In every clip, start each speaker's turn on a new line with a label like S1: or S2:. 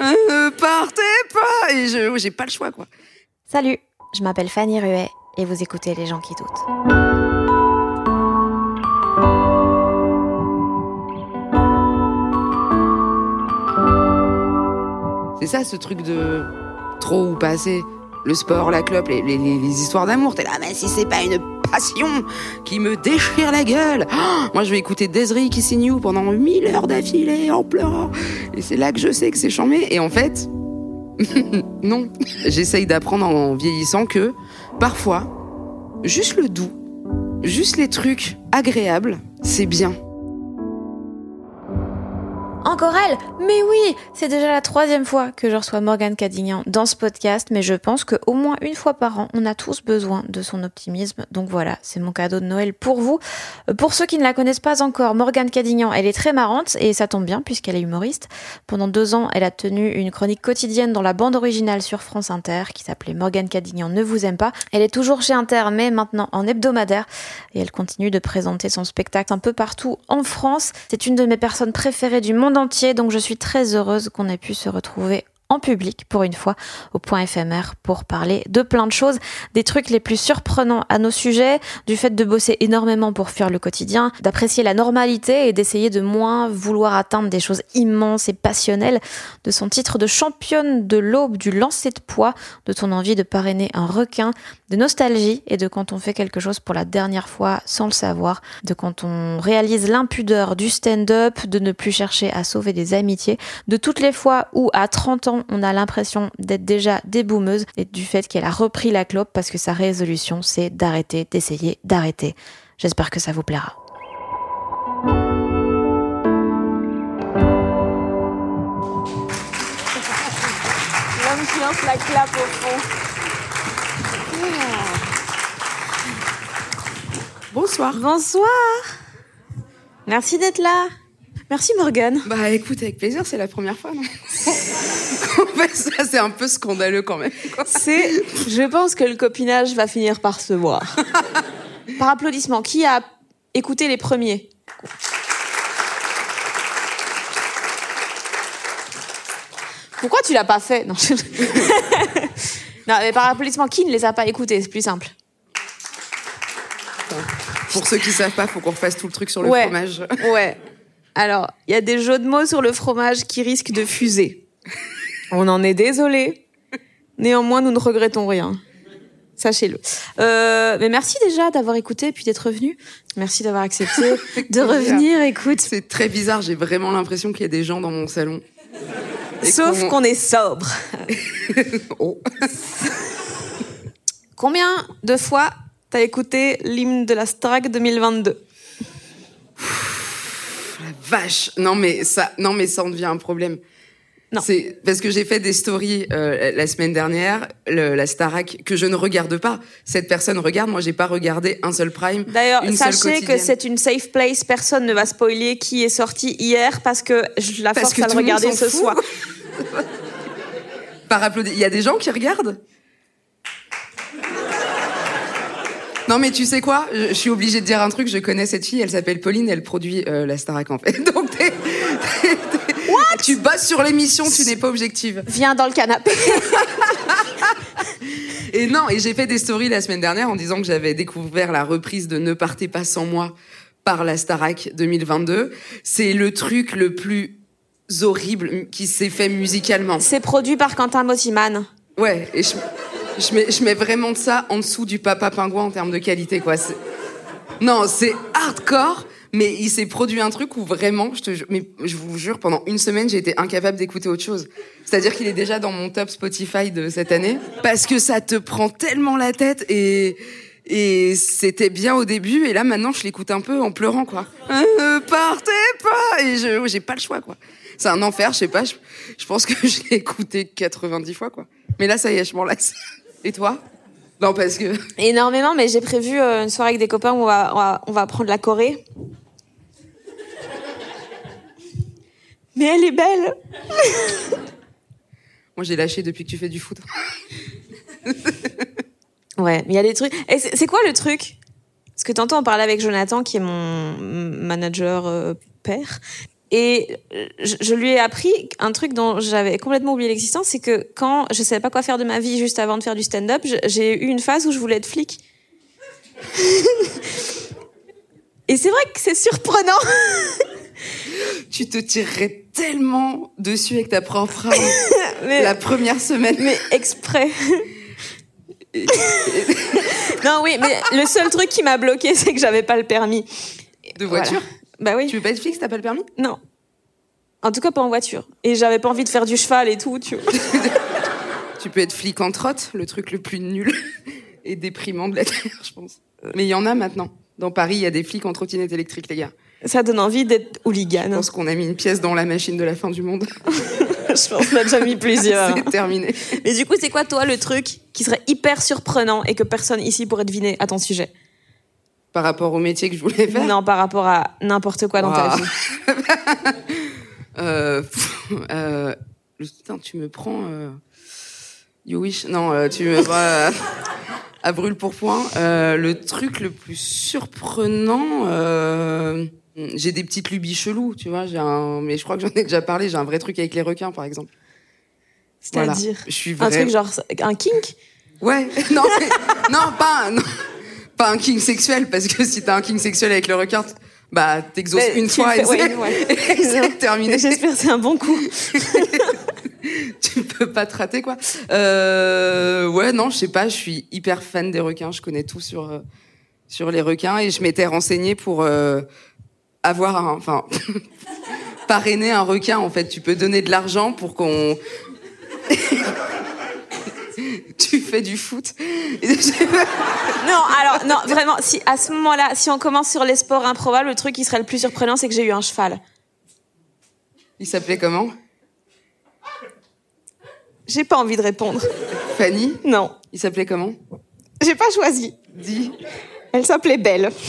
S1: Euh, partez pas Et je j'ai pas le choix, quoi.
S2: Salut, je m'appelle Fanny Ruet et vous écoutez Les gens qui doutent.
S1: C'est ça, ce truc de trop ou pas assez? Le sport, la clope, les, histoires d'amour. T'es là, mais si c'est pas une passion qui me déchire la gueule. Ah, moi, je vais écouter Desiree Kissing You pendant mille heures d'affilée en pleurant. Et c'est là que je sais que c'est chambé. Et en fait, non. J'essaye d'apprendre en vieillissant que parfois, juste le doux, juste les trucs agréables, c'est bien.
S2: Encore elle Mais oui C'est déjà la troisième fois que je reçois Morgane Cadignan dans ce podcast, mais je pense qu'au moins une fois par an, on a tous besoin de son optimisme. Donc voilà, c'est mon cadeau de Noël pour vous. Euh, Pour ceux qui ne la connaissent pas encore, Morgane Cadignan, elle est très marrante, et ça tombe bien puisqu'elle est humoriste. Pendant deux ans, elle a tenu une chronique quotidienne dans la bande originale sur France Inter, qui s'appelait Morgane Cadignan ne vous aime pas. Elle est toujours chez Inter, mais maintenant en hebdomadaire, et elle continue de présenter son spectacle un peu partout en France. C'est une de mes personnes préférées du monde entier, donc je suis très heureuse qu'on ait pu se retrouver en public pour une fois au point éphémère pour parler de plein de choses, des trucs les plus surprenants à nos sujets, du fait de bosser énormément pour fuir le quotidien, d'apprécier la normalité et d'essayer de moins vouloir atteindre des choses immenses et passionnelles, de son titre de championne de l'aube du lancer de poids, de ton envie de parrainer un requin, de nostalgie et de quand on fait quelque chose pour la dernière fois sans le savoir, de quand on réalise l'impudeur du stand-up, de ne plus chercher à sauver des amitiés, de toutes les fois où à 30 ans on a l'impression d'être déjà déboumeuse et du fait qu'elle a repris la clope parce que sa résolution c'est d'arrêter, d'essayer, d'arrêter. J'espère que ça vous plaira. L'homme qui lance la clap au fond.
S1: Bonsoir.
S2: Bonsoir. Merci d'être là. Merci Morgane.
S1: Bah écoute, avec plaisir, c'est la première fois, non En fait, ça, c'est un peu scandaleux quand même.
S2: C'est, je pense que le copinage va finir par se voir. par applaudissement, qui a écouté les premiers? Pourquoi tu l'as pas fait? Non, je- non, mais par applaudissement, qui ne les a pas écoutés? C'est plus simple.
S1: Pour ceux qui savent pas, faut qu'on refasse tout le truc sur le
S2: Ouais.
S1: fromage.
S2: Ouais. Alors, il y a des jeux de mots sur le fromage qui risquent de fuser. On en est désolé. Néanmoins, nous ne regrettons rien. Sachez-le. Euh, mais merci déjà d'avoir écouté et puis d'être revenu. Merci d'avoir accepté de revenir. Écoute,
S1: C'est très bizarre, j'ai vraiment l'impression qu'il y a des gens dans mon salon.
S2: Sauf
S1: qu'on-
S2: est sobre.
S1: Oh.
S2: Combien de fois t'as écouté l'hymne de la Starac 2022
S1: Vache, non mais ça, non mais ça en devient un problème.
S2: Non.
S1: C'est parce que j'ai fait des stories euh, la semaine dernière, le- la Starac que je ne regarde pas. Cette personne regarde, moi j'ai pas regardé un seul prime.
S2: D'ailleurs, sachez que c'est une safe place. Personne ne va spoiler qui est sorti hier parce que je la
S1: Parce
S2: force
S1: que
S2: à le regarder ce
S1: fout.
S2: soir.
S1: par applaudi- Il y a des gens qui regardent? Non mais tu sais quoi? Je, je suis obligée de dire un truc. Je connais cette fille. Elle s'appelle Pauline. Elle produit euh, la Starac en fait. Donc t'es- t'es- t'es- tu bosses sur l'émission. Tu n'es pas objective.
S2: Viens dans le canapé.
S1: Et non, et j'ai fait des stories la semaine dernière en disant que j'avais découvert la reprise de Ne partez pas sans moi par la Starac 2022. C'est le truc le plus horrible qui s'est fait musicalement.
S2: C'est produit par Quentin Motiman.
S1: Ouais, et je, je, mets, je mets vraiment ça en dessous du Papa Pingouin en termes de qualité, quoi. Non, c'est hardcore, mais il s'est produit un truc où vraiment, je te mais je vous jure, pendant une semaine, j'ai été incapable d'écouter autre chose. C'est-à-dire qu'il est déjà dans mon top Spotify de cette année, parce que ça te prend tellement la tête et et c'était bien au début, et là maintenant, je l'écoute un peu en pleurant, quoi. Euh, partez pas Et j'ai pas le choix, quoi. C'est un enfer, je sais pas. Je, je pense que je l'ai écouté 90 fois, quoi. Mais là, ça y est, je m'en lasse. Et toi? Non, parce que
S2: Énormément, mais j'ai prévu euh, une soirée avec des copains où on va, on va, on va prendre la Corée. Mais elle est belle.
S1: moi, j'ai lâché depuis que tu fais du foot.
S2: Ouais, mais il y a des trucs. Et c'est c'est quoi le truc? Parce que tantôt on parlait avec Jonathan, qui est mon manager euh, père, et euh, je, je lui ai appris un truc dont j'avais complètement oublié l'existence, c'est que quand je savais pas quoi faire de ma vie juste avant de faire du stand-up, j'ai eu une phase où je voulais être flic. et c'est vrai que c'est surprenant.
S1: Tu te tirerais tellement dessus avec ta propre arme
S2: mais,
S1: la première semaine.
S2: mais exprès. non, oui, mais le seul truc qui m'a bloqué, c'est que j'avais pas le permis.
S1: De voiture?
S2: Bah oui.
S1: Tu veux pas être fixe, t'as pas le permis?
S2: Non. En tout cas, pas en voiture. Et j'avais pas envie de faire du cheval et tout, tu vois.
S1: Tu peux être flic en trotte, le truc le plus nul et déprimant de la Terre, je pense. Mais il y en a maintenant. Dans Paris, il y a des flics en trottinette électrique, les gars.
S2: Ça donne envie d'être
S1: Je
S2: hooligan.
S1: pense qu'on a mis une pièce dans la machine de la fin du monde.
S2: Je pense qu'on a déjà mis plusieurs.
S1: C'est terminé.
S2: Mais du coup, c'est quoi, toi, le truc qui serait hyper surprenant et que personne ici pourrait deviner à ton sujet?
S1: Par rapport au métier que je voulais faire.
S2: Non, par rapport à n'importe quoi dans ta vie.
S1: Euh, pff, euh, putain, tu me prends. Euh, you wish. Non, euh, tu me vas à brûle pour point. Euh, le truc le plus surprenant. Euh, j'ai des petites lubies cheloues, tu vois. J'ai un, mais je crois que j'en ai déjà parlé. J'ai un vrai truc avec les requins, par exemple. Voilà.
S2: C'est-à-dire
S1: Je suis
S2: un truc genre un kink?
S1: Ouais, non, mais- non, pas, non, pas un king sexuel, parce que si t'as un king sexuel avec le requin, bah t'exauces une fois et c'est
S2: ouais,
S1: terminé.
S2: J'espère que c'est un bon coup.
S1: tu peux pas te rater quoi. Euh, ouais, non, je sais pas, je suis hyper fan des requins, je connais tout sur euh, sur les requins et je m'étais renseignée pour euh, avoir un, enfin parrainer un requin en fait. Tu peux donner de l'argent pour qu'on tu fais du foot.
S2: Non, alors, non, vraiment, si, à ce moment-là, si on commence sur les sports improbables, le truc qui serait le plus surprenant, c'est que j'ai eu un cheval.
S1: Il s'appelait comment?
S2: J'ai pas envie de répondre.
S1: Fanny?
S2: Non.
S1: Il s'appelait comment?
S2: J'ai pas choisi.
S1: Dis.
S2: Elle s'appelait Belle.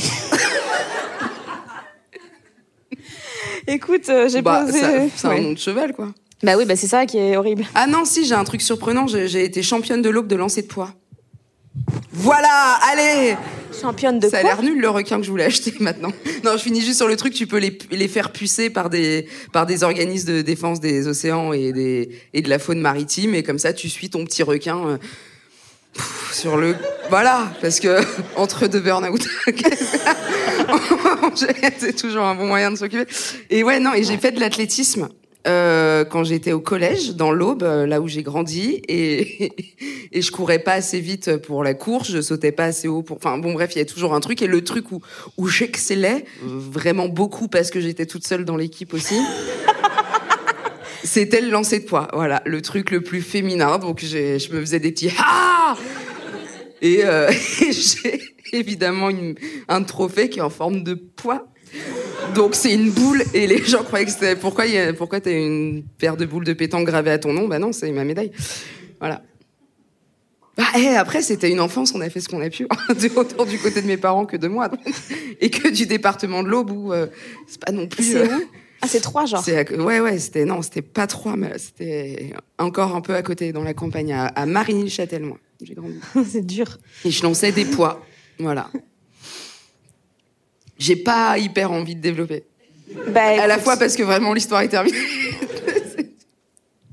S2: Écoute, euh, j'ai
S1: Bah,
S2: posé.
S1: c'est
S2: Ouais.
S1: un nom de cheval quoi.
S2: Bah oui, bah c'est ça qui est horrible.
S1: Ah non, si, j'ai un truc surprenant. J'ai été championne de l'aube de lancer de poids. Voilà, allez
S2: Championne de
S1: Ça a l'air nul le requin que je voulais acheter maintenant. Non, je finis juste sur le truc. Tu peux les, les faire pucer par des par des organismes de défense des océans et des et de la faune maritime et comme ça tu suis ton petit requin euh, pff, sur le voilà parce que entre deux burn-out c'est toujours un bon moyen de s'occuper. Et ouais non et j'ai fait de l'athlétisme. Euh, quand j'étais au collège, dans l'Aube, euh, là où j'ai grandi, et, et je courais pas assez vite pour la course, je sautais pas assez haut pour. Enfin bon, bref, il y a toujours un truc. Et le truc où où j'excellais vraiment beaucoup parce que j'étais toute seule dans l'équipe aussi. C'était le lancer de poids, voilà, le truc le plus féminin. Donc je me faisais des petits ah et, j'ai évidemment un trophée qui est en forme de poids. Donc c'est une boule et les gens croyaient que c'était pourquoi y a- pourquoi t'as une paire de boules de pétanque gravée à ton nom? Bah non, c'est ma médaille. Voilà. Bah, et après c'était une enfance, on a fait ce qu'on a pu, autant du côté de mes parents que de moi, et que du département de l'Aube où euh, c'est pas non plus.
S2: C'est
S1: euh,
S2: où? Ah, c'est trois, genre.
S1: ouais ouais c'était non c'était pas trois mais c'était encore un peu à côté dans la campagne à, à Marigny-le-Châtel moi j'ai grandi
S2: c'est dur.
S1: et je lançais des poids voilà j'ai pas hyper envie de développer.
S2: Bah,
S1: à la fois parce que vraiment l'histoire est terminée.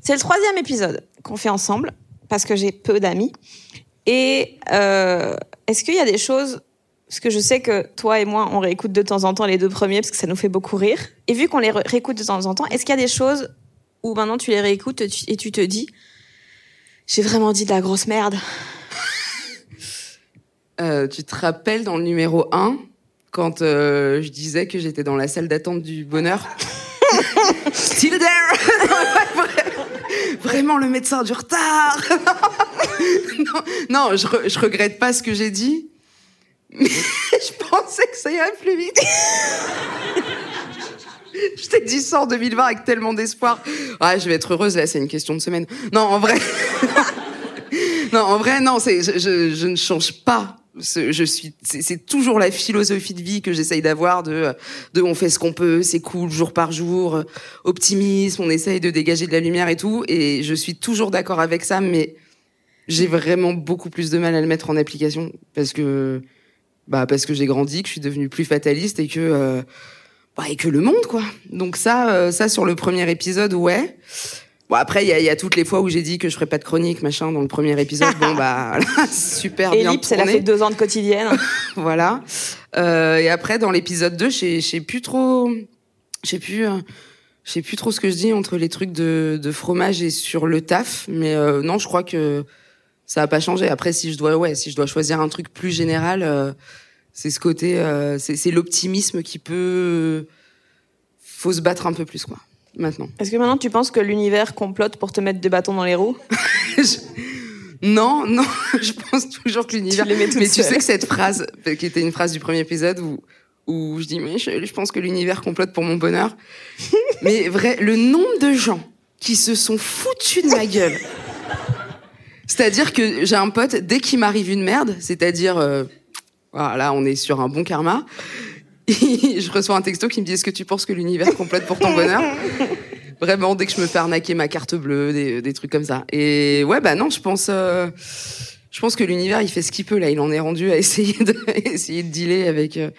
S2: C'est le troisième épisode qu'on fait ensemble, parce que j'ai peu d'amis. Et euh, est-ce qu'il y a des choses parce que je sais que toi et moi, on réécoute de temps en temps les deux premiers parce que ça nous fait beaucoup rire. Et vu qu'on les réécoute de temps en temps, est-ce qu'il y a des choses où maintenant tu les réécoutes et tu te dis, j'ai vraiment dit de la grosse merde?
S1: Euh, Tu te rappelles dans le numéro 1, quand euh, je disais que j'étais dans la salle d'attente du bonheur Still there Vraiment le médecin du retard Non, non je, je regrette pas ce que j'ai dit mais je pensais que ça irait plus vite. je t'ai dit ça en 2020 avec tellement d'espoir. Ouais, je vais être heureuse là, c'est une question de semaine. Non, en vrai. non, en vrai, non, je, je ne change pas je suis c'est toujours la philosophie de vie que j'essaye d'avoir de de on fait ce qu'on peut c'est cool jour par jour optimisme on essaye de dégager de la lumière et tout et je suis toujours d'accord avec ça mais j'ai vraiment beaucoup plus de mal à le mettre en application parce que bah parce que j'ai grandi, que je suis devenue plus fataliste et que euh, bah, et que le monde quoi. Donc ça euh, ça sur le premier épisode ouais. Bon après il y a, y a, toutes les fois où j'ai dit que je ferais pas de chronique machin dans le premier épisode. bon bah super bien
S2: Ellipse, elle a fait deux ans de quotidienne.
S1: voilà. Euh, et après dans l'épisode 2, je sais plus trop je sais plus euh, je sais plus trop ce que je dis entre les trucs de, de fromage et sur le taf mais euh, non, je crois que ça a pas changé. Après, si je dois, ouais, si je dois choisir un truc plus général, euh, c'est ce côté, euh, c'est l'optimisme qui peut, faut se battre un peu plus, quoi. Maintenant.
S2: Est-ce que maintenant tu penses que l'univers complote pour te mettre des bâtons dans les roues
S1: Non, non, je pense toujours que l'univers. Mais tu sais que cette phrase, qui était une phrase du premier épisode où où je dis mais je, je pense que l'univers complote pour mon bonheur. mais vrai, le nombre de gens qui se sont foutus de ma gueule c'est-à-dire que j'ai un pote, dès qu'il m'arrive une merde, c'est-à-dire, euh, voilà, on est sur un bon karma, je reçois un texto qui me dit Est-ce que tu penses que l'univers complète pour ton bonheur? Vraiment, dès que je me fais arnaquer ma carte bleue, des, des trucs comme ça. Et ouais, bah non, je pense, euh, je pense que l'univers, il fait ce qu'il peut là. Il en est rendu à essayer de, essayer de dealer avec, euh,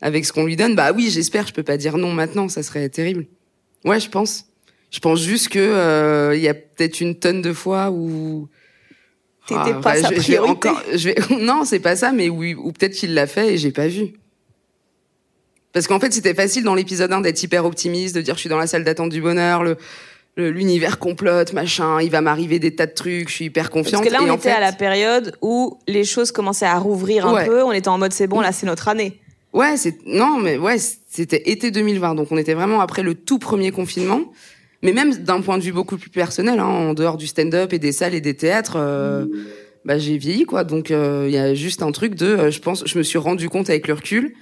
S1: avec ce qu'on lui donne. Bah oui, j'espère. Je peux pas dire non maintenant, ça serait terrible. Ouais, je pense. Je pense juste que euh, il y a peut-être une tonne de fois où
S2: T'étais ah, pas sa priorité.
S1: encore, je vais, non, c'est pas ça, mais oui, ou peut-être qu'il l'a fait et j'ai pas vu. Parce qu'en fait, c'était facile dans l'épisode 1 d'être hyper optimiste, de dire je suis dans la salle d'attente du bonheur, le, l'univers complote, machin, il va m'arriver des tas de trucs, je suis hyper confiante.
S2: Parce que là,
S1: on
S2: était à la période où les choses commençaient à rouvrir un peu, on était en mode c'est bon, là c'est notre année.
S1: Ouais, c'est non, mais ouais, c'était été 2020, donc on était vraiment après le tout premier confinement. Mais même d'un point de vue beaucoup plus personnel, hein, en dehors du stand-up et des salles et des théâtres, euh, bah, j'ai vieilli quoi. Donc euh, il y a juste un truc de, euh, je pense, je me suis rendu compte avec le recul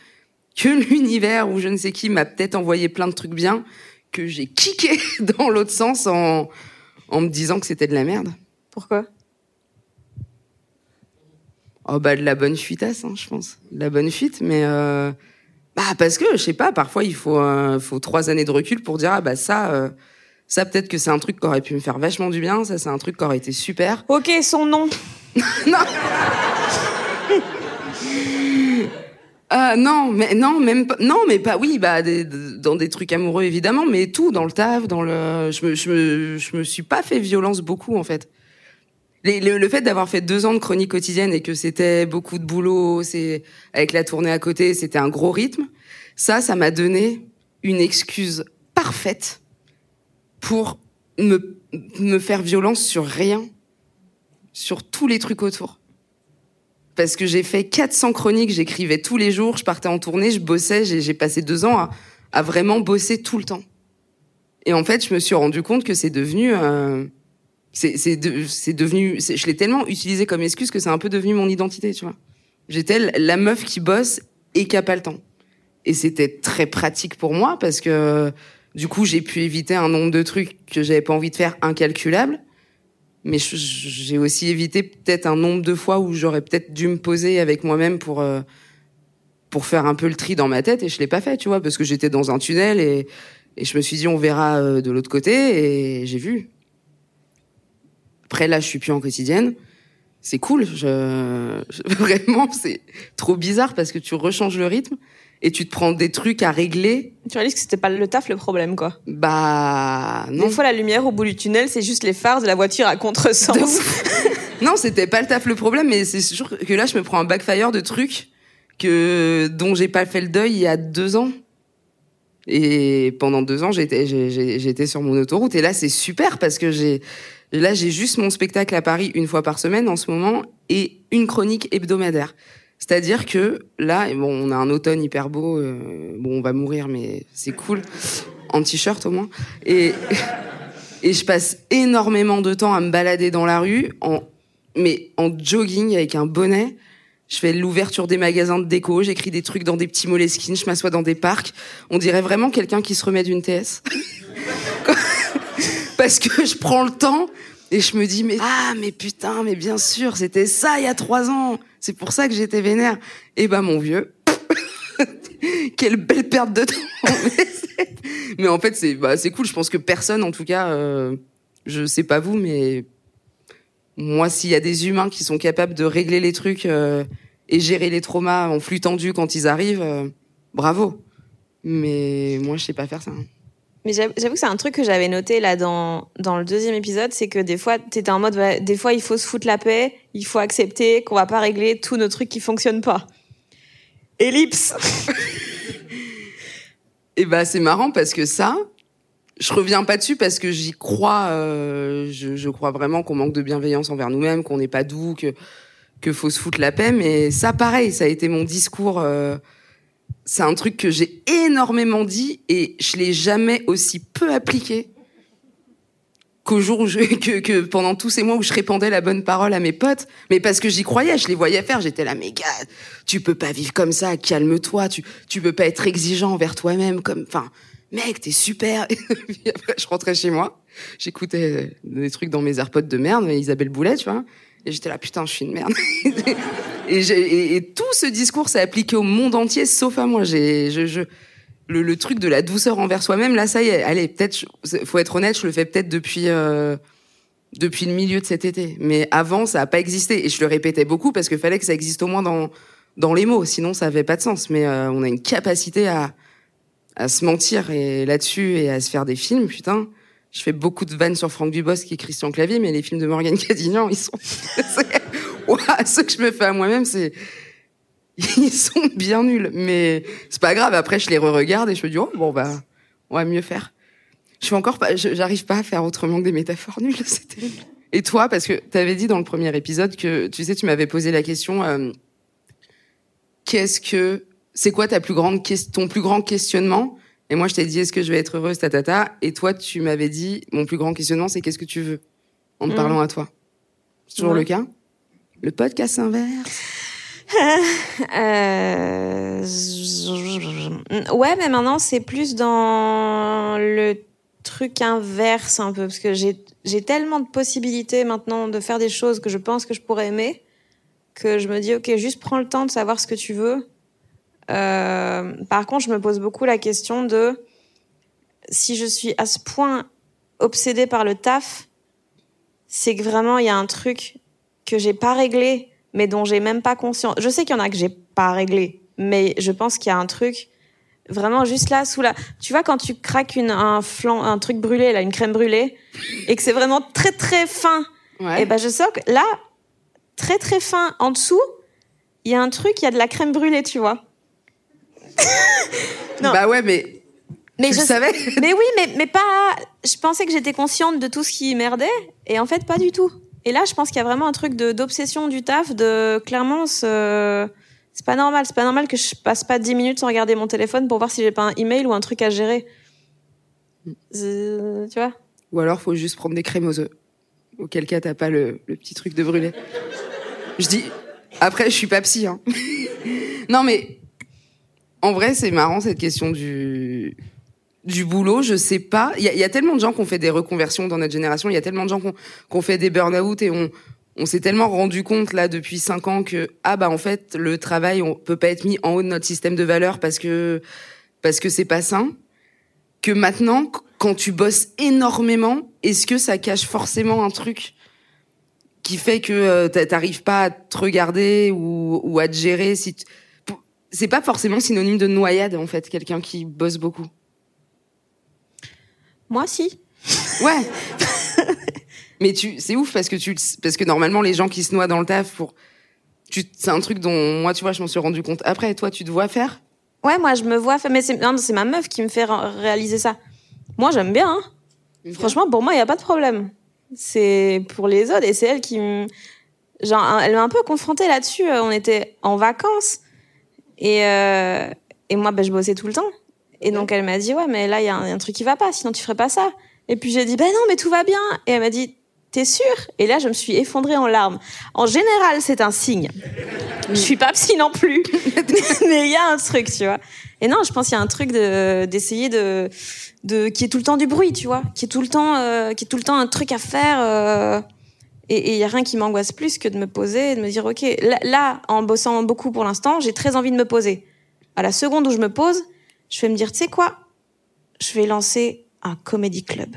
S1: que l'univers ou je ne sais qui m'a peut-être envoyé plein de trucs bien que j'ai kické dans l'autre sens en en me disant que c'était de la merde.
S2: Pourquoi?
S1: Oh bah de la bonne fuitasse, hein, je pense, de la bonne fuite, mais bah parce que je sais pas, parfois il faut faut trois années de recul pour dire ah bah ça ça, peut-être que c'est un truc qui aurait pu me faire vachement du bien. Ça, c'est un truc qui aurait été super.
S2: Ok, son nom.
S1: non. Euh, non, mais non, même pas. Non, mais pas. Oui, bah, dans des trucs amoureux évidemment, mais tout dans le taf, dans le. Je me, je me, je me suis pas fait violence beaucoup en fait. le, le, fait d'avoir fait deux ans de chronique quotidienne et que c'était beaucoup de boulot, c'est avec la tournée à côté, c'était un gros rythme. Ça, ça m'a donné une excuse parfaite pour me, me faire violence sur rien, sur tous les trucs autour. Parce que j'ai fait 400 chroniques, j'écrivais tous les jours, je partais en tournée, je bossais, j'ai passé deux ans à, à, vraiment bosser tout le temps. Et en fait, je me suis rendu compte que c'est devenu, euh, c'est de, devenu, je l'ai tellement utilisé comme excuse que c'est un peu devenu mon identité, tu vois. J'étais la meuf qui bosse et qui a pas le temps. Et c'était très pratique pour moi parce que du coup, j'ai pu éviter un nombre de trucs que j'avais pas envie de faire incalculable. Mais j'ai aussi évité peut-être un nombre de fois où j'aurais peut-être dû me poser avec moi-même pour euh, pour faire un peu le tri dans ma tête et je l'ai pas fait, tu vois, parce que j'étais dans un tunnel et et je me suis dit on verra euh, de l'autre côté et j'ai vu. Après là, je suis plus en quotidienne. C'est cool, je, je vraiment c'est trop bizarre parce que tu rechanges le rythme et tu te prends des trucs à régler.
S2: Tu réalises que c'était pas le taf le problème, quoi.
S1: Bah, non.
S2: Des fois, la lumière au bout du tunnel, c'est juste les phares de la voiture à contresens.
S1: non, c'était pas le taf le problème, mais c'est sûr que là, je me prends un backfire de trucs que dont j'ai pas fait le deuil il y a deux ans. Et pendant deux ans, j'étais j'étais sur mon autoroute. Et là, c'est super parce que j'ai là j'ai juste mon spectacle à Paris une fois par semaine en ce moment et une chronique hebdomadaire. C'est-à-dire que là, bon, on a un automne hyper beau. euh, bon, on va mourir, mais c'est cool. En t-shirt au moins. Et je passe énormément de temps à me balader dans la rue, en mais en jogging avec un bonnet. Je fais l'ouverture des magasins de déco, j'écris des trucs dans des petits moleskines, je m'assois dans des parcs. On dirait vraiment quelqu'un qui se remet d'une TS. Parce que je prends le temps et je me dis, mais ah, mais putain, mais bien sûr, c'était ça il y a trois ans. C'est pour ça que j'étais vénère. Et ben, mon vieux, quelle belle perte de temps. mais en fait, c'est bah, c'est cool. Je pense que personne, en tout cas, euh, je sais pas vous, mais moi, s'il y a des humains qui sont capables de régler les trucs euh, et gérer les traumas en flux tendu quand ils arrivent, euh, bravo. Mais moi, je sais pas faire ça.
S2: Mais j'avoue que c'est un truc que j'avais noté là dans, dans le deuxième épisode, c'est que des fois, t'étais en mode, bah, des fois, il faut se foutre la paix, il faut accepter qu'on va pas régler tous nos trucs qui fonctionnent pas. Ellipse
S1: Et bah c'est marrant parce que ça, je reviens pas dessus parce que j'y crois. euh, je, je crois vraiment qu'on manque de bienveillance envers nous-mêmes, qu'on n'est pas doux, que que faut se foutre la paix. Mais ça, pareil, ça a été mon discours. euh, c'est un truc que j'ai énormément dit et je l'ai jamais aussi peu appliqué qu'au jour où je, que, que pendant tous ces mois où je répandais la bonne parole à mes potes, mais parce que j'y croyais, je les voyais faire, j'étais là, mais gars, tu peux pas vivre comme ça, calme-toi, tu, tu peux pas être exigeant envers toi-même, comme, enfin, mec, t'es super. Et puis après, je rentrais chez moi, j'écoutais des trucs dans mes AirPods de merde, Isabelle Boulet, tu vois, et j'étais là, putain, je suis une merde. et, et, et tout ce discours s'est appliqué au monde entier, sauf à moi. J'ai, je, je, le, truc de la douceur envers soi-même, là, ça y est, allez, peut-être, faut être honnête, je le fais peut-être depuis, euh, depuis le milieu de cet été. Mais avant, ça a pas existé. Et je le répétais beaucoup parce qu'il fallait que ça existe au moins dans, dans les mots. Sinon, ça avait pas de sens. Mais euh, on a une capacité à, à se mentir et là-dessus et à se faire des films, putain. Je fais beaucoup de vannes sur Franck Dubosc et Christian Clavier, mais les films de Morgane Cadignan, ils sont, Ouah, ceux que je me fais à moi-même, c'est, ils sont bien nuls. Mais c'est pas grave. Après, je les re-regarde et je me dis, oh, bon, bah, on va mieux faire. Je suis encore pas, j'arrive pas à faire autrement que des métaphores nulles. C'est terrible. Et toi, parce que tu avais dit dans le premier épisode que, tu sais, tu m'avais posé la question, euh, qu'est-ce que, c'est quoi ta plus grande, ton plus grand questionnement? Et moi, je t'ai dit, est-ce que je vais être heureuse, tatata? Et toi, tu m'avais dit, mon plus grand questionnement, c'est qu'est-ce que tu veux? En te
S2: Mhm.
S1: parlant à toi? C'est toujours
S2: Ouais.
S1: le cas? Le podcast inverse?
S2: Euh... Ouais, mais maintenant c'est plus dans le truc inverse un peu parce que j'ai j'ai tellement de possibilités maintenant de faire des choses que je pense que je pourrais aimer que je me dis ok juste prends le temps de savoir ce que tu veux. Euh, par contre, je me pose beaucoup la question de si je suis à ce point obsédée par le taf, c'est que vraiment il y a un truc que j'ai pas réglé mais dont j'ai même pas conscience. Je sais qu'il y en a que j'ai pas réglé, mais je pense qu'il y a un truc vraiment juste là sous la. Tu vois quand tu craques une un flan, un truc brûlé là, une crème brûlée, et que c'est vraiment très très fin.
S1: Ouais.
S2: Et ben je sens que là, très très fin en dessous, il y a un truc, il y a de la crème brûlée, tu vois. Non.
S1: Bah ouais, mais,
S2: Mais
S1: tu
S2: je
S1: le savais?
S2: mais oui, mais, mais pas. Je pensais que j'étais consciente de tout ce qui merdait, et en fait, pas du tout. Et là, je pense qu'il y a vraiment un truc d'obsession du taf, de clairement, ce- c'est pas normal. C'est pas normal que je passe pas 10 minutes sans regarder mon téléphone pour voir si j'ai pas un email ou un truc à gérer. Euh, tu vois?
S1: Ou alors, faut juste prendre des crèmes aux œufs. Auquel cas, t'as pas le, le petit truc de brûler. Je dis, après, je suis pas psy, hein. non, mais, en vrai, c'est marrant, cette question du, du boulot. Je sais pas. Il y a, tellement de gens qui ont fait des reconversions dans notre génération. Il y a tellement de gens qui ont, fait des burn-out et on, on s'est tellement rendu compte, là, depuis cinq ans que, ah, bah, en fait, le travail, on peut pas être mis en haut de notre système de valeurs parce que, parce que c'est pas sain que maintenant, qu- quand tu bosses énormément, est-ce que ça cache forcément un truc qui fait que euh, t'a- t'arrives pas à te regarder ou, ou à te gérer si C'est pas forcément synonyme de noyade, en fait, quelqu'un qui bosse beaucoup.
S2: Moi, si.
S1: Ouais. Mais tu, c'est ouf parce que tu, parce que normalement les gens qui se noient dans le taf pour, tu, c'est un truc dont moi, tu vois, je m'en suis rendu compte. Après, toi, tu te vois faire?
S2: Ouais, moi, je me vois faire. Mais c'est non, c'est ma meuf qui me fait ré- réaliser ça. Moi, j'aime bien. Hein. Franchement, pour moi, il y a pas de problème. C'est pour les autres et c'est elle qui me. Genre, elle m'a un peu confrontée là-dessus. Euh, On était en vacances et euh, et moi, ben, je bossais tout le temps. Et donc, elle m'a dit ouais, mais là, il y, a un- il y a un truc qui va pas. Sinon, tu ferais pas ça. Et puis j'ai dit ben non, mais tout va bien. Et elle m'a dit t'es sûre? Et là, je me suis effondrée en larmes. En général, c'est un signe. Je suis pas psy non plus, mais il y a un truc, tu vois. Et non, je pense qu'il y a un truc de d'essayer de de qui est tout le temps du bruit, tu vois, qui est tout le temps euh, qui est tout le temps un truc à faire. euh, et il y a rien qui m'angoisse plus que de me poser et de me dire ok, là, en bossant beaucoup pour l'instant, j'ai très envie de me poser. À la seconde où je me pose, je vais me dire tu sais quoi, je vais lancer un comedy club.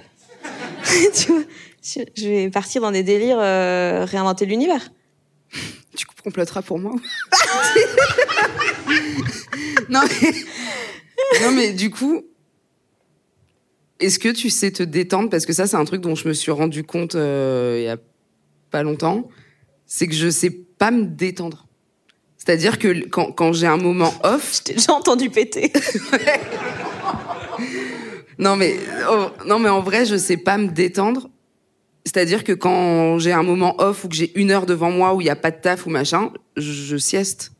S2: tu vois, je je vais partir dans des délires, euh, réinventer l'univers.
S1: Tu comploteras pour moi non, mais... non, mais du coup, est-ce que tu sais te détendre? Parce que ça, c'est un truc dont je me suis rendu compte euh, il y a pas longtemps. C'est que je sais pas me détendre. C'est-à-dire que quand, quand j'ai un moment off,
S2: Je t'ai déjà entendu péter.
S1: Non mais oh, non mais en vrai je sais pas me détendre. C'est-à-dire que quand j'ai un moment off ou que j'ai une heure devant moi où il y a pas de taf ou machin, je, je sieste.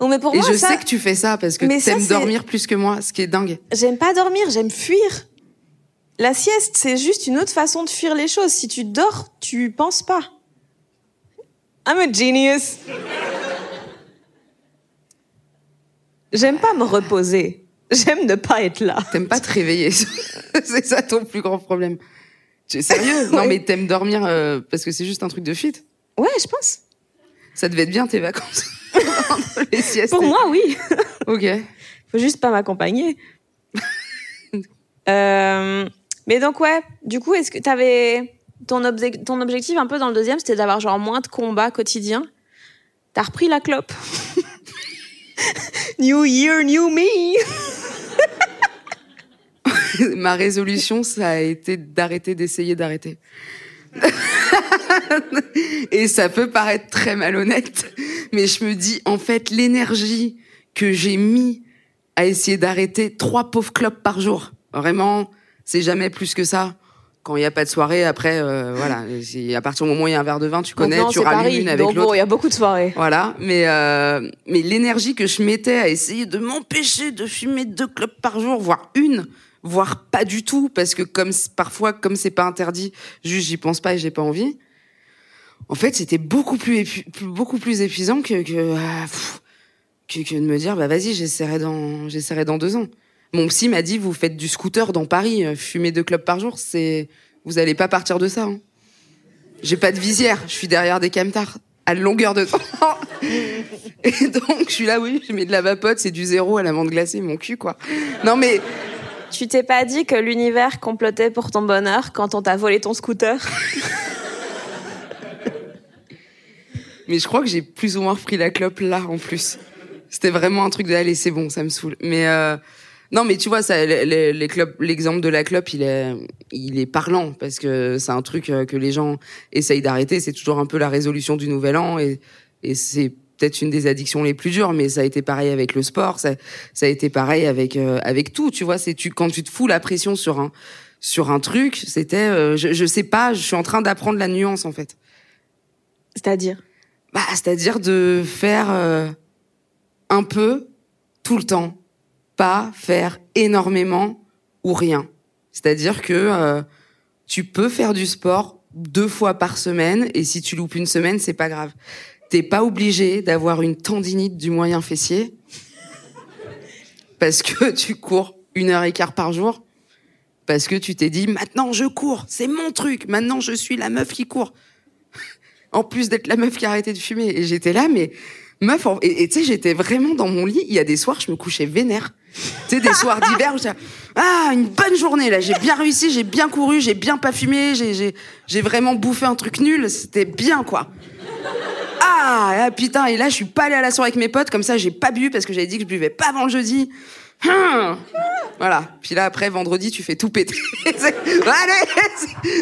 S2: Bon, mais pour
S1: Et
S2: moi,
S1: je
S2: ça,
S1: sais que tu fais ça parce que t'aimes dormir plus que moi, ce qui est dingue.
S2: j'aime pas dormir, j'aime fuir. La sieste, c'est juste une autre façon de fuir les choses. Si tu dors, tu penses pas. I'm a genius. J'aime pas me reposer. J'aime ne pas être là.
S1: T'aimes pas te réveiller. c'est ça ton plus grand problème. Tu es sérieux? Non
S2: Ouais.
S1: mais t'aimes dormir euh, parce que c'est juste un truc de fuite.
S2: Ouais, je pense.
S1: Ça devait être bien tes vacances. Les siestes.
S2: Pour moi, oui.
S1: Ok.
S2: Faut juste pas m'accompagner. Euh, mais donc ouais, du coup, est-ce que t'avais ton, ton objectif un peu dans le deuxième, c'était d'avoir genre moins de combats quotidiens. T'as repris la clope. new year, new me.
S1: Ma résolution, ça a été d'arrêter d'essayer d'arrêter. Et ça peut paraître très malhonnête, mais je me dis, en fait, l'énergie que j'ai mis à essayer d'arrêter trois pauvres clopes par jour, vraiment, c'est jamais plus que ça. Quand il n'y a pas de soirée, après, euh, voilà, à partir du moment où il y a un verre de vin, tu connais, tu
S2: Paris.
S1: une avec l'autre.
S2: bon, il y a beaucoup de soirées.
S1: Voilà, mais euh, mais l'énergie que je mettais à essayer de m'empêcher de fumer deux clopes par jour, voire une, voire pas du tout, parce que comme parfois comme c'est pas interdit, juste j'y pense pas et j'ai pas envie. En fait, c'était beaucoup plus, beaucoup plus épuisant que que, pff, que que de me dire bah vas-y j'essaierai dans j'essaierai dans deux ans. Mon psy m'a dit vous faites du scooter dans Paris, euh, fumer deux clopes par jour, c'est vous allez pas partir de ça. hein. J'ai pas de visière, je suis derrière des camtars à longueur de temps. Et donc, je suis là, oui, je mets de la vapote, c'est du zéro à la menthe glacée, mon cul, quoi. Non, mais,
S2: Tu t'es pas dit que l'univers complotait pour ton bonheur quand on t'a volé ton scooter?
S1: Mais je crois que j'ai plus ou moins repris la clope là, en plus. C'était vraiment un truc de, allez, c'est bon, ça me saoule. Mais, euh, non, mais tu vois, ça, les, les, clopes- l'exemple de la clope, il est, il est parlant parce que c'est un truc euh, que les gens essayent d'arrêter. C'est toujours un peu la résolution du nouvel an et, et c'est peut-être une des addictions les plus dures, mais ça a été pareil avec le sport, ça, ça a été pareil avec, euh, avec tout. Tu vois, c'est tu, quand tu te fous la pression sur un, sur un truc, c'était, euh, je, je sais pas, je suis en train d'apprendre la nuance en fait.
S2: C'est-à-dire?
S1: Bah, c'est-à-dire de faire euh, un peu tout le temps, pas faire énormément ou rien. C'est-à-dire que euh, tu peux faire du sport deux fois par semaine et si tu loupes une semaine, c'est pas grave. T'es pas obligé d'avoir une tendinite du moyen fessier parce que tu cours une heure et quart par jour. Parce que tu t'es dit, maintenant je cours, c'est mon truc, maintenant je suis la meuf qui court en plus d'être la meuf qui a arrêté de fumer. Et j'étais là, mais meuf, et tu sais, j'étais vraiment dans mon lit. Il y a des soirs, je me couchais vénère. Tu sais, des soirs d'hiver où là, ah, une bonne journée, là, j'ai bien réussi, j'ai bien couru, j'ai bien pas fumé, j'ai, j'ai, j'ai vraiment bouffé un truc nul, c'était bien, quoi. Ah, ah, putain, et là, je suis pas allée à la soirée avec mes potes, comme ça, j'ai pas bu parce que j'avais dit que je buvais pas avant le jeudi. Hum. Voilà. Puis là, après, vendredi, tu fais tout péter.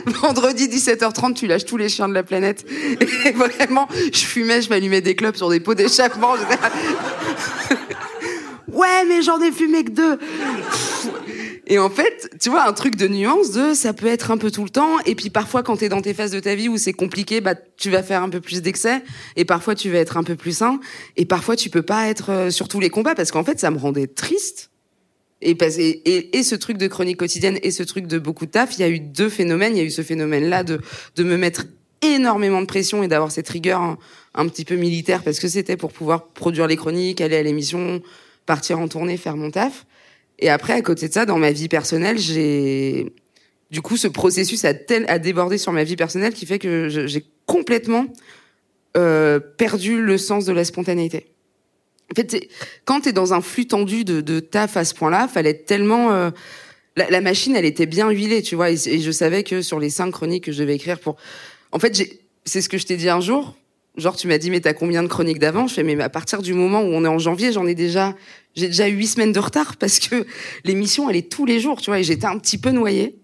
S1: Vendredi, 17h30, tu lâches tous les chiens de la planète. Et vraiment, je fumais, je m'allumais des clubs sur des pots d'échappement. ouais, mais j'en ai fumé que deux. Et en fait, tu vois, un truc de nuance de ça peut être un peu tout le temps. Et puis parfois, quand t'es dans tes phases de ta vie où c'est compliqué, bah tu vas faire un peu plus d'excès. Et parfois, tu vas être un peu plus sain. Et parfois, tu peux pas être euh, sur tous les combats parce qu'en fait, ça me rendait triste. Et, et, et, ce truc de chronique quotidienne et ce truc de beaucoup de taf, il y a eu deux phénomènes. Il y a eu ce phénomène-là de, de me mettre énormément de pression et d'avoir cette rigueur un, un, petit peu militaire parce que c'était pour pouvoir produire les chroniques, aller à l'émission, partir en tournée, faire mon taf. Et après, à côté de ça, dans ma vie personnelle, j'ai du coup ce processus a débordé sur ma vie personnelle qui fait que j'ai complètement euh, perdu le sens de la spontanéité. En fait, quand t'es dans un flux tendu de, de taf à ce point-là, fallait tellement euh, la, la, machine, elle était bien huilée, tu vois, et, et, je savais que sur les cinq chroniques que je devais écrire pour, en fait, c'est ce que je t'ai dit un jour. Genre, tu m'as dit, mais t'as combien de chroniques d'avant? Je fais, mais à partir du moment où on est en janvier, j'en ai déjà, j'ai déjà huit semaines de retard parce que l'émission, elle est tous les jours, tu vois, et j'étais un petit peu noyée.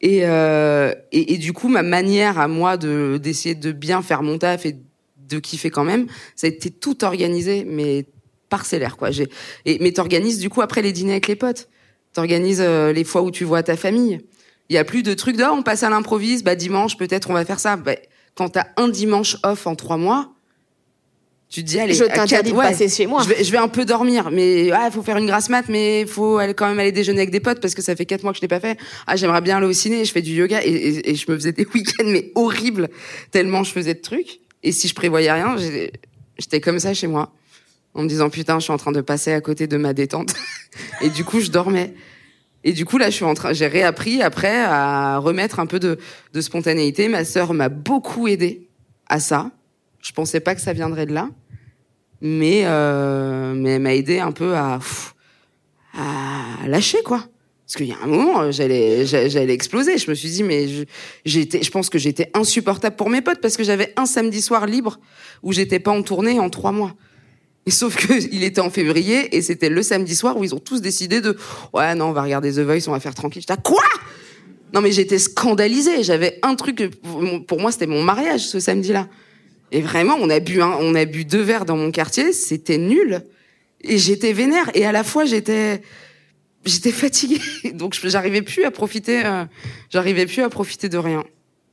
S1: Et, euh, et, du coup, ma manière à moi de d'essayer de bien faire mon taf et de kiffer quand même, ça a été tout organisé, mais parcellaire, quoi. J'ai et mais t'organises du coup après les dîners avec les potes. T'organises euh, les fois où tu vois ta famille. Il y a plus de trucs de oh, on passe à l'improvise, bah dimanche peut-être on va faire ça. Bah, quand t'as un dimanche off en trois mois, tu te dis allez,
S2: je t'interdis de
S1: ouais,
S2: passer chez moi.
S1: Je vais, je vais un peu dormir, mais ah, faut faire une grasse mat, mais il faut aller, quand même aller déjeuner avec des potes parce que ça fait quatre mois que je l'ai pas fait. Ah, j'aimerais bien aller au ciné. Je fais du yoga et, et, et je me faisais des week-ends mais horribles tellement je faisais de trucs. Et si je prévoyais rien, j'étais comme ça chez moi en me disant putain, je suis en train de passer à côté de ma détente. et du coup, je dormais. Et du coup, là, je suis en train, j'ai réappris après à remettre un peu de, de spontanéité. Ma sœur m'a beaucoup aidé à ça. Je pensais pas que ça viendrait de là, mais euh, mais elle m'a aidé un peu à à lâcher quoi. Parce qu'il y a un moment, j'allais j'allais exploser. Je me suis dit mais j'étais, je pense que j'étais insupportable pour mes potes parce que j'avais un samedi soir libre où j'étais pas en tournée en trois mois. Et sauf que il était en février et c'était le samedi soir où ils ont tous décidé de ouais non on va regarder The Voice on va faire tranquille. J'étais quoi? Non mais j'étais scandalisée. J'avais un truc pour moi c'était mon mariage ce samedi-là. Et vraiment on a bu un, on a bu deux verres dans mon quartier c'était nul et j'étais vénère et à la fois j'étais j'étais fatiguée donc j'arrivais plus à profiter euh, j'arrivais plus à profiter de rien.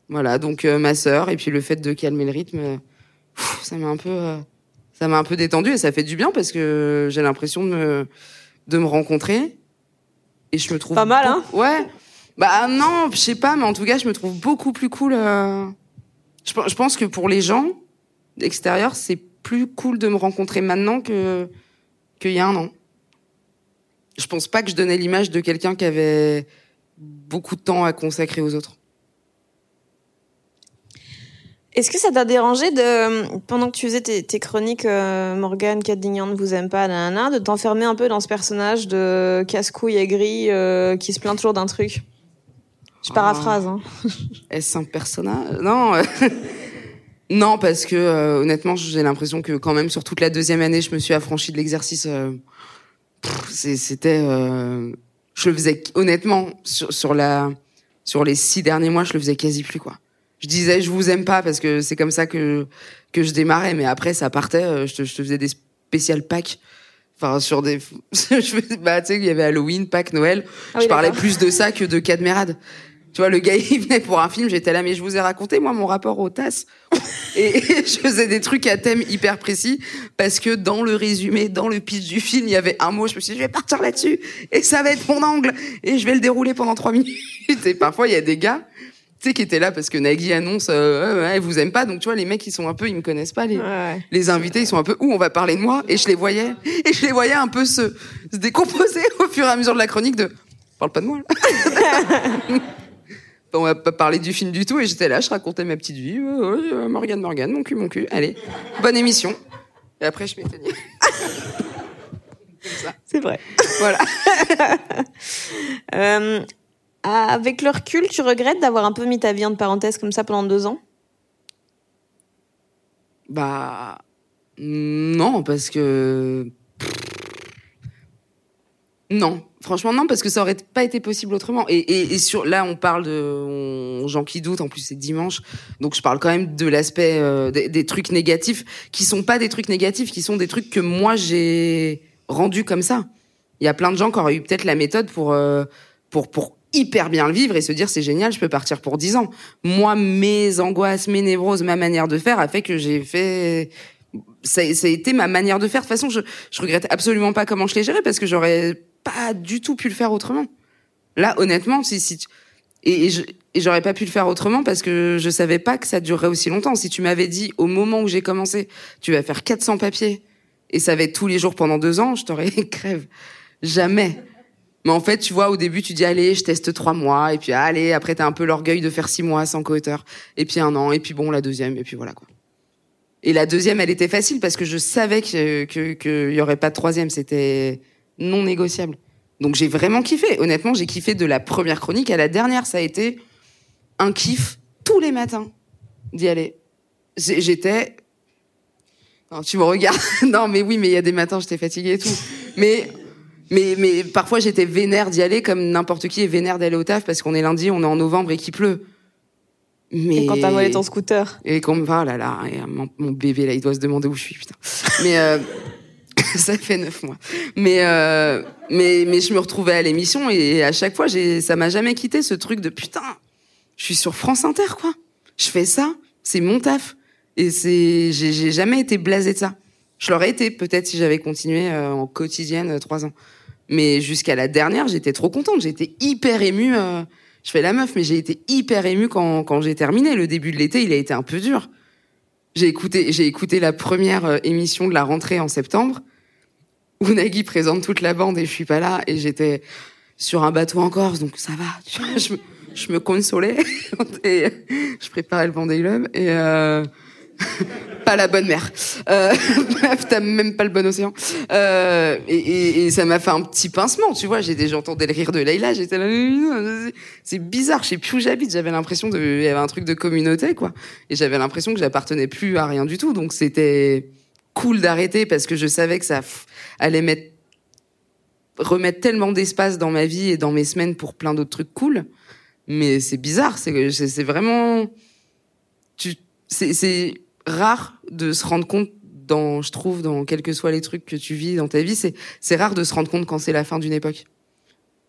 S1: Voilà donc euh, ma sœur et puis le fait de calmer le rythme pff, ça m'a un peu euh, ça m'a un peu détendu et ça fait du bien parce que j'ai l'impression de me, de me rencontrer. Et je me trouve.
S2: Pas mal, hein
S1: Ouais. Bah non, je sais pas, mais en tout cas, je me trouve beaucoup plus cool. Euh... Je, je, pense que pour les gens extérieurs, c'est plus cool de me rencontrer maintenant que qu'il y a un an. Je pense pas que je donnais l'image de quelqu'un qui avait beaucoup de temps à consacrer aux autres.
S2: Est-ce que ça t'a dérangé de, pendant que tu faisais tes, tes chroniques, euh, Morgane Cadignan ne vous aime pas, nanana, de t'enfermer un peu dans ce personnage de casse-couille aigri euh, qui se plaint toujours d'un truc? Je paraphrase. Hein.
S1: Est-ce un personnage? Non. non, parce que euh, honnêtement, j'ai l'impression que quand même sur toute la deuxième année, je me suis affranchie de l'exercice. Euh, C'était, euh, je le faisais honnêtement sur, sur la, sur les six derniers mois, je le faisais quasi plus quoi je disais je vous aime pas parce que c'est comme ça que que je démarrais mais après ça partait euh, je te, je te faisais des spécial packs enfin sur des bah tu sais il y avait Halloween Pâques Noël. Ah oui, je parlais plus de ça que de Cadmerade. Tu vois le gars il venait pour un film j'étais là mais je vous ai raconté moi mon rapport aux tasses. Et, et je faisais des trucs à thème hyper précis parce que dans le résumé dans le pitch du film il y avait un mot je me suis dit je vais partir là-dessus et ça va être mon angle et je vais le dérouler pendant trois minutes. Et parfois il y a des gars tu sais, qui était là parce que Nagui annonce, euh, ouais, vous aime pas. Donc, tu vois, les mecs, ils sont un peu, ils me connaissent pas. Les,
S2: ouais.
S1: les invités, ils sont un peu, où on va parler de moi? Et je les voyais, et je les voyais un peu se, se décomposer au fur et à mesure de la chronique de, parle pas de moi, là. on va pas parler du film du tout. Et j'étais là, je racontais ma petite vie. Euh, Morgane, Morgane, mon cul, mon cul. Allez, bonne émission. Et après, je m'éteignais.
S2: C'est vrai.
S1: Voilà.
S2: euh, avec le recul, tu regrettes d'avoir un peu mis ta vie en parenthèse comme ça pendant deux ans?
S1: Bah non, parce que Non, franchement non, parce que ça aurait pas été possible autrement. Et, sur là, on parle de gens qui doutent. En plus, c'est dimanche, donc je parle quand même de l'aspect euh, des, des trucs négatifs qui sont pas des trucs négatifs, qui sont des trucs que moi j'ai rendus comme ça. Il y a plein de gens qui auraient eu peut-être la méthode pour euh, pour pour hyper bien le vivre et se dire c'est génial, je peux partir pour 10 ans. Moi, mes angoisses, mes névroses, ma manière de faire a fait que j'ai fait ça, ça a été ma manière de faire. De toute façon, je, je regrette absolument pas comment je l'ai géré parce que j'aurais pas du tout pu le faire autrement. Là, honnêtement, si, si et, et j'aurais pas pu le faire autrement parce que je savais pas que ça durerait aussi longtemps. Si tu m'avais dit au moment où j'ai commencé, tu vas faire 400 papiers et ça va être tous les jours pendant deux ans, je t'aurais crève. Jamais. Mais en fait, tu vois, au début, tu dis allez, je teste trois mois et puis allez, après t'as un peu l'orgueil de faire six mois sans co-auteur et puis un an et puis bon la deuxième et puis voilà quoi. Et la deuxième, elle était facile parce que je savais que que qu'il y aurait pas de troisième. C'était non négociable. Donc j'ai vraiment kiffé. Honnêtement, j'ai kiffé de la première chronique à la dernière. Ça a été un kiff tous les matins d'y aller. J'étais. Non, tu me regardes. non, mais oui, mais il y a des matins, j'étais fatiguée et tout. Mais mais mais parfois j'étais vénère d'y aller comme n'importe qui est vénère d'aller au taf parce qu'on est lundi, on est en novembre et qu'il pleut. Mais
S2: Et quand t'as volé ton scooter.
S1: et qu'on me va, là, là, et mon, mon bébé, là, il doit se demander où je suis, putain. Mais, euh, ça fait neuf mois. Mais, euh, mais, mais je me retrouvais à l'émission et à chaque fois, ça m'a jamais quitté ce truc de putain, je suis sur France Inter, quoi. Je fais ça, c'est mon taf. Et c'est, j'ai, j'ai jamais été blasé de ça. Je l'aurais été, peut-être, si j'avais continué euh, en quotidienne euh, trois ans. Mais jusqu'à la dernière, j'étais trop contente. J'étais hyper émue. euh, je fais la meuf, mais j'ai été hyper émue quand, quand j'ai terminé. Le début de l'été, il a été un peu dur. J'ai écouté, j'ai écouté la première euh, émission de la rentrée en septembre, où Nagui présente toute la bande et je suis pas là, et j'étais sur un bateau en Corse, donc ça va. Je, me, je me consolais, et je préparais le Vendée Globe, et euh, pas la bonne mer. Euh, t'as même pas le bon océan. Euh, et, ça m'a fait un petit pincement, tu vois. J'ai déjà entendu le rire de Leïla, j'étais là, c'est bizarre, je sais plus où j'habite. J'avais l'impression de, il y avait un truc de communauté, quoi. Et j'avais l'impression que j'appartenais plus à rien du tout. Donc c'était cool d'arrêter parce que je savais que ça allait mettre, remettre tellement d'espace dans ma vie et dans mes semaines pour plein d'autres trucs cool. Mais c'est bizarre, c'est c'est vraiment, tu, c'est rare de se rendre compte dans, je trouve, dans quels que soient les trucs que tu vis dans ta vie, c'est, c'est rare de se rendre compte quand c'est la fin d'une époque.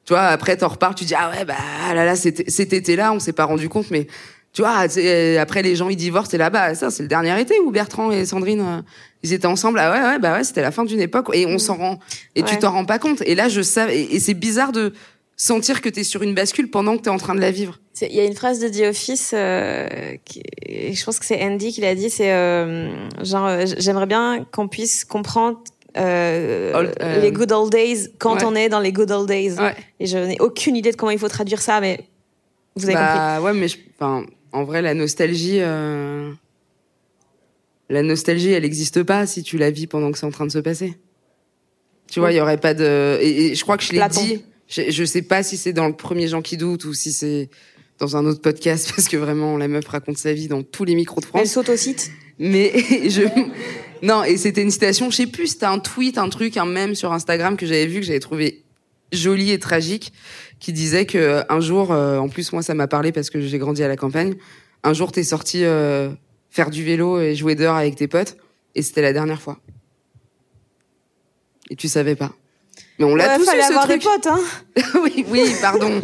S1: Tu vois, après t'en reparles, tu dis ah ouais bah ah là là c'était cet été-là, on s'est pas rendu compte, mais tu vois, tu sais, après les gens ils divorcent et là bah ça c'est le dernier été où Bertrand et Sandrine euh, ils étaient ensemble. Ah ouais ouais bah ouais c'était la fin d'une époque et on s'en rend et tu t'en rends pas compte. Et là je savais et, et c'est bizarre de sentir que t'es sur une bascule pendant que t'es en train de la vivre.
S2: Il y a une phrase de The Office, euh, qui, et je pense que c'est Andy qui l'a dit, c'est euh, genre euh, j'aimerais bien qu'on puisse comprendre euh,
S1: Old- euh,
S2: les good old days quand
S1: ouais.
S2: on est dans les good old days.
S1: Ouais.
S2: Et je n'ai aucune idée de comment il faut traduire ça, mais vous avez compris.
S1: bah ouais mais je, enfin en vrai la nostalgie euh, la nostalgie elle existe pas si tu la vis pendant que c'est en train de se passer. Tu vois, il y aurait pas de et, et je crois que je l'ai dit. Je, je sais pas si c'est dans le premier Gens qui doutent ou si c'est dans un autre podcast parce que vraiment la meuf raconte sa vie dans tous les micros de
S2: Elle
S1: France.
S2: saute au site.
S1: Mais je non et c'était une citation, je sais plus, c'était un tweet, un truc, un mème sur Instagram que j'avais vu que j'avais trouvé joli et tragique qui disait que un jour, euh, en plus moi ça m'a parlé parce que j'ai grandi à la campagne. Un jour t'es sorti euh, faire du vélo et jouer dehors avec tes potes et c'était la dernière fois. Et tu savais pas. Mais on l'a
S2: Ouais,
S1: tous eu
S2: fallait
S1: ce
S2: avoir
S1: truc.
S2: des potes, hein.
S1: oui, oui, pardon.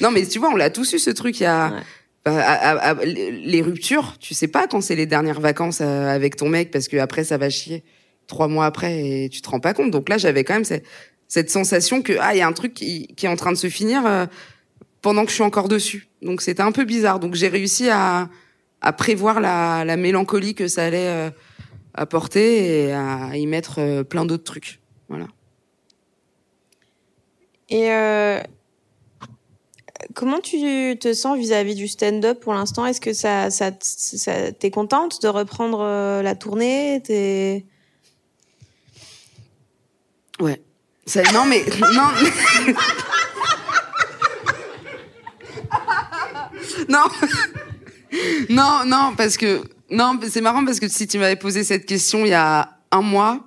S1: non, mais tu vois, on l'a tous eu ce truc. Il y a
S2: Ouais.
S1: bah, à- à- à- les ruptures. Tu sais pas quand c'est les dernières vacances euh, avec ton mec parce que après ça va chier trois mois après et tu te rends pas compte. Donc là, j'avais quand même cette, cette sensation que ah, il y a un truc qui, qui est en train de se finir euh, pendant que je suis encore dessus. Donc c'était un peu bizarre. Donc j'ai réussi à, à prévoir la, la mélancolie que ça allait euh, apporter et à y mettre euh, plein d'autres trucs. Voilà.
S2: Et euh, comment tu te sens vis-à-vis du stand-up pour l'instant? Est-ce que ça, ça, t'es contente de reprendre euh, la tournée? T'es
S1: Ouais. Non, mais. Non. non. Non, non, parce que. Non, c'est marrant parce que si tu m'avais posé cette question il y a un mois,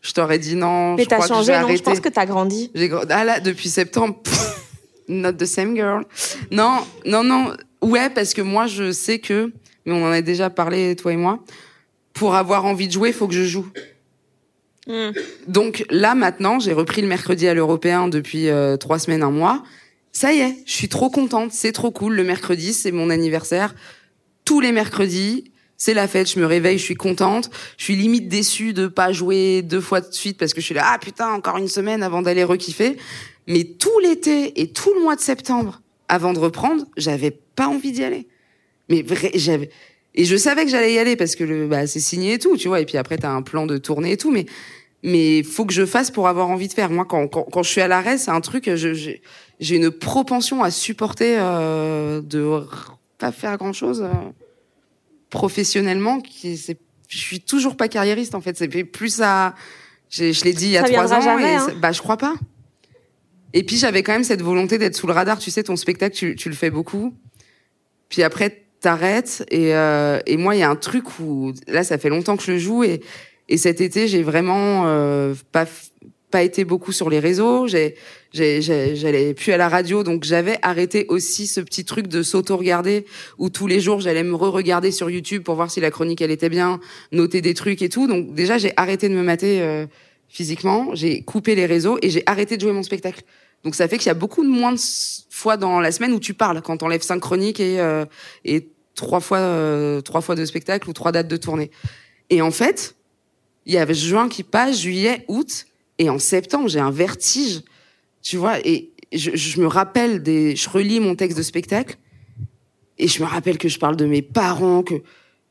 S1: je t'aurais dit non.
S2: Mais t'as
S1: que
S2: changé,
S1: j'ai
S2: non Je pense que t'as grandi.
S1: Ah là depuis septembre. pff, not the same girl. Non, non, non. Ouais, parce que moi je sais que, mais on en a déjà parlé toi et moi. Pour avoir envie de jouer, faut que je joue.
S2: Hmm.
S1: Donc là maintenant, j'ai repris le mercredi à l'européen depuis euh, trois semaines, un mois. Ça y est, je suis trop contente, c'est trop cool. Le mercredi, c'est mon anniversaire. Tous les mercredis, c'est la fête. Je me réveille, je suis contente. Je suis limite déçue de pas jouer deux fois de suite parce que je suis là, ah putain, encore une semaine avant d'aller rekiffer. Mais tout l'été et tout le mois de septembre, avant de reprendre, j'avais pas envie d'y aller. Mais vrai, j'avais et je savais que j'allais y aller parce que le bah c'est signé et tout, tu vois. Et puis après t'as un plan de tournée et tout, mais mais faut que je fasse pour avoir envie de faire. Moi, quand quand, quand je suis à l'arrêt, c'est un truc. J'ai une propension à supporter euh, de pas faire grand chose professionnellement. Qui c'est je suis toujours pas carriériste en fait. C'est plus à je l'ai dit il y a
S2: Ça
S1: trois ans.
S2: jamais,
S1: et
S2: hein.
S1: bah je crois pas. Et puis j'avais quand même cette volonté d'être sous le radar. Tu sais, ton spectacle, tu, tu le fais beaucoup. Puis après, t'arrêtes. Et, euh, et moi, il y a un truc où là, ça fait longtemps que je le joue. Et, et cet été, j'ai vraiment euh, pas pas été beaucoup sur les réseaux. J'ai- j'allais plus à la radio, donc j'avais arrêté aussi ce petit truc de s'auto-regarder où tous les jours j'allais me re-regarder sur YouTube pour voir si la chronique elle était bien, noter des trucs et tout. Donc déjà j'ai arrêté de me mater euh, physiquement, j'ai coupé les réseaux et j'ai arrêté de jouer mon spectacle. Donc ça fait qu'il y a beaucoup de moins de fois dans la semaine où tu parles quand t'enlèves cinq chroniques et euh, et trois fois euh, trois fois de spectacle ou trois dates de tournée. Et en fait, il y avait juin qui passe, juillet, août, et en septembre j'ai un vertige, tu vois. Et je, me rappelle des, je relis mon texte de spectacle et je me rappelle que je parle de mes parents, que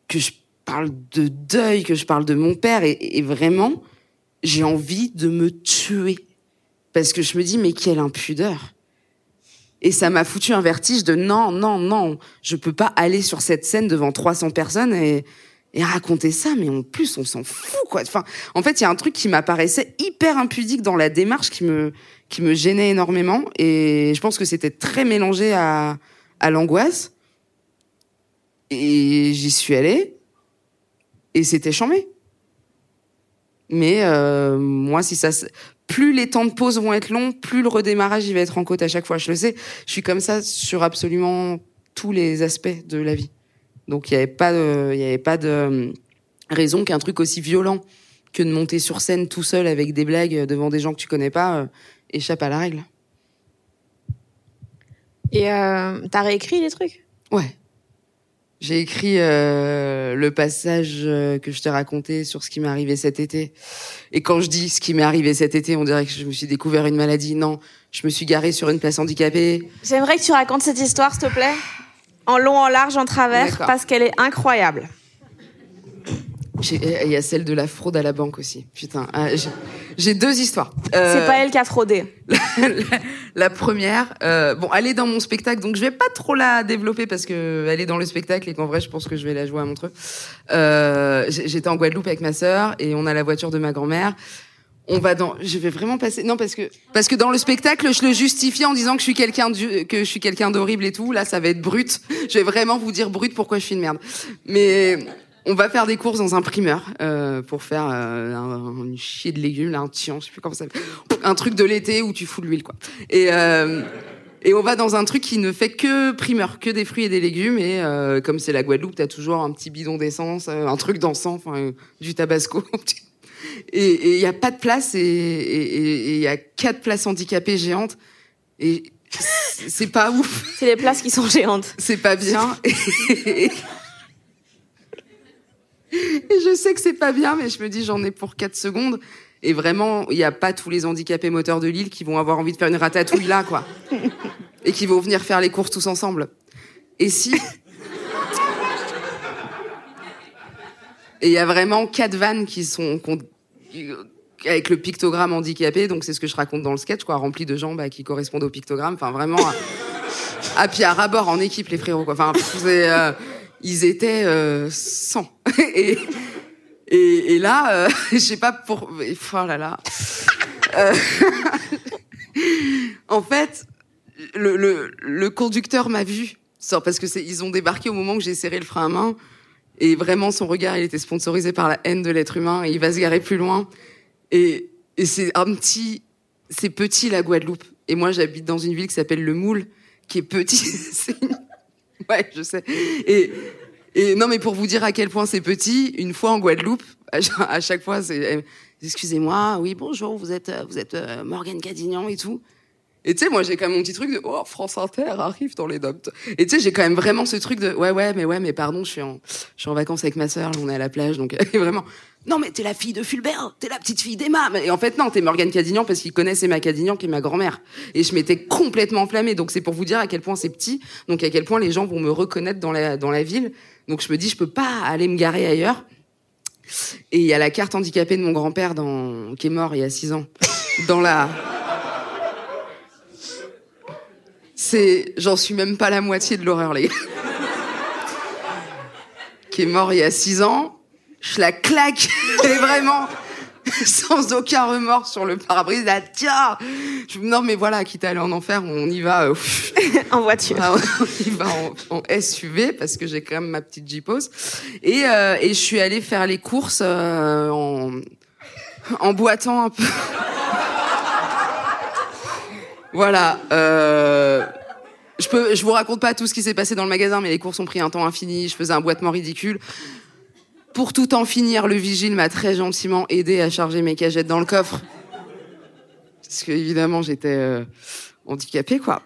S1: que je parle de deuil, que je parle de mon père, et, et vraiment j'ai envie de me tuer parce que je me dis mais quelle impudeur. Et ça m'a foutu un vertige de non, non, non, je peux pas aller sur cette scène devant 300 personnes et, et raconter ça, mais en plus, on s'en fout, quoi. Enfin, en fait, il y a un truc qui m'apparaissait hyper impudique dans la démarche qui me, qui me gênait énormément et je pense que c'était très mélangé à, à l'angoisse. Et j'y suis allée et c'était chambé. Mais euh, moi, si ça, plus les temps de pause vont être longs, plus le redémarrage il va être en côte à chaque fois. Je le sais, je suis comme ça sur absolument tous les aspects de la vie. Donc il y avait pas de, il y avait pas de euh, raison qu'un truc aussi violent que de monter sur scène tout seul avec des blagues devant des gens que tu connais pas euh, échappe à la règle.
S2: Et euh, t'as réécrit les trucs?
S1: Ouais. J'ai écrit euh, le passage que je t'ai raconté sur ce qui m'est arrivé cet été. Et quand je dis ce qui m'est arrivé cet été, on dirait que je me suis découvert une maladie. Non, je me suis garée sur une place handicapée.
S2: J'aimerais que tu racontes cette histoire, s'il te plaît. En long, en large, en travers,
S1: D'accord.
S2: parce qu'elle est incroyable.
S1: Il y a celle de la fraude à la banque aussi. Putain, ah, j'ai- j'ai deux histoires. Euh,
S2: C'est pas elle qui a fraudé.
S1: la, la première, euh, bon, elle est dans mon spectacle, donc je vais pas trop la développer parce que elle est dans le spectacle et qu'en vrai, je pense que je vais la jouer à Montreux. Euh, J'étais en Guadeloupe avec ma sœur et on a la voiture de ma grand-mère. On va dans, je vais vraiment passer, non parce que parce que dans le spectacle, je le justifie en disant que je suis quelqu'un que je suis quelqu'un d'horrible et tout. Là, ça va être brut. Je vais vraiment vous dire brut pourquoi je suis une merde. Mais on va faire des courses dans un primeur euh, pour faire euh, un, chier de légumes, là, un tian, je sais plus comment ça s'appelle. Un truc de l'été où tu fous de l'huile, quoi. Et, euh, et on va dans un truc qui ne fait que primeur, que des fruits et des légumes. Et euh, comme c'est la Guadeloupe, t'as toujours un petit bidon d'essence, euh, un truc d'encens, enfin euh, du tabasco. Et il y a pas de place et il y a quatre places handicapées géantes. Et c'est c'est pas ouf
S2: C'est les places qui sont géantes.
S1: c'est pas bien. Et, et je sais que c'est pas bien, mais je me dis j'en ai pour 4 secondes. Et vraiment, il n'y a pas tous les handicapés moteurs de l'île qui vont avoir envie de faire une ratatouille là, quoi. Et qui vont venir faire les courses tous ensemble. Et si. Et il y a vraiment quatre vannes qui sont. avec le pictogramme handicapé, donc c'est ce que je raconte dans le sketch, quoi, rempli de gens bah, qui correspondent au pictogramme. Enfin, vraiment. Ah, puis à rabord en équipe, les frérots, quoi. Enfin, euh, ils étaient euh, 100. et, et, et là, euh, je sais pas pour... Oh là là. Euh, en fait, le, le, le conducteur m'a vu. Parce que ils ont débarqué au moment où j'ai serré le frein à main. Et vraiment, son regard, il était sponsorisé par la haine de l'être humain. Et il va se garer plus loin. Et, et c'est un petit, c'est petit la Guadeloupe. Et moi, j'habite dans une ville qui s'appelle Le Moule, qui est petit. Ouais, je sais. Et, et non, mais pour vous dire à quel point c'est petit, une fois en Guadeloupe, à cha- à chaque fois, c'est eh, excusez-moi, oui bonjour, vous êtes vous êtes euh, Morgane Cadignan et tout. Et tu sais, moi j'ai quand même mon petit truc de oh France Inter arrive dans les doctes. Et tu sais, j'ai quand même vraiment ce truc de ouais ouais mais ouais mais pardon, je suis en je suis en vacances avec ma sœur, on est à la plage donc vraiment non mais t'es la fille de Fulbert, t'es la petite fille d'Emma. Et en fait non, t'es Morgane Cadignan parce qu'ils connaissent Emma Cadignan qui est ma grand-mère. Et je m'étais complètement enflammée. Donc c'est pour vous dire à quel point c'est petit, donc à quel point les gens vont me reconnaître dans la dans la ville. Donc je me dis je peux pas aller me garer ailleurs. Et il y a la carte handicapée de mon grand-père dans qui est mort il y a six ans dans la c'est j'en suis même pas la moitié de l'horreur les gars. qui est mort il y a six ans je la claque et vraiment sans aucun remords sur le pare-brise là tiens non mais voilà quitte à aller en enfer on y va euh,
S2: En voiture.
S1: ah, on y va en, en SUV parce que j'ai quand même ma petite Jeepos. Et, euh, et je suis allée faire les courses euh, en, en boitant un peu. Voilà. Euh, je peux, je vous raconte pas tout ce qui s'est passé dans le magasin, mais les courses ont pris un temps infini. Je faisais un boitement ridicule. Pour tout en finir, le vigile m'a très gentiment aidé à charger mes cagettes dans le coffre. Parce que évidemment, j'étais euh, handicapée, quoi.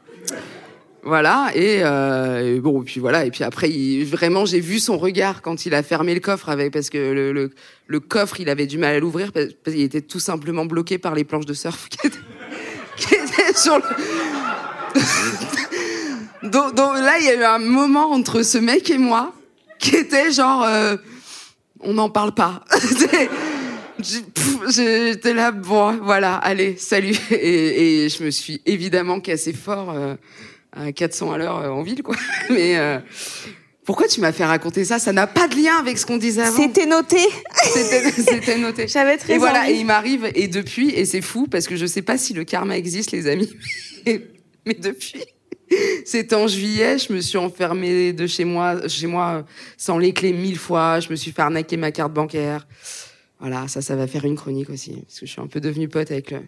S1: Voilà et, euh, bon puis voilà et puis après il, vraiment j'ai vu son regard quand il a fermé le coffre avec parce que le, le, le coffre il avait du mal à l'ouvrir parce qu'il était tout simplement bloqué par les planches de surf donc, là il y a eu un moment entre ce mec et moi qui était genre euh, on n'en parle pas J'étais là, bon, voilà, allez, salut. Et, et je me suis évidemment cassé fort euh, à 400 à l'heure euh, en ville, quoi. Mais euh, pourquoi tu m'as fait raconter ça? Ça n'a pas de lien avec ce qu'on disait avant.
S2: C'était noté.
S1: C'était noté.
S2: J'avais très
S1: Et voilà,
S2: envie.
S1: et il m'arrive, et depuis, et c'est fou, parce que je sais pas si le karma existe, les amis, mais, depuis, c'était en juillet, je me suis enfermée de chez moi, chez moi, euh, sans les clés mille fois, je me suis fait arnaquer ma carte bancaire. Voilà, ça, ça va faire une chronique aussi, parce que je suis un peu devenue pote avec le,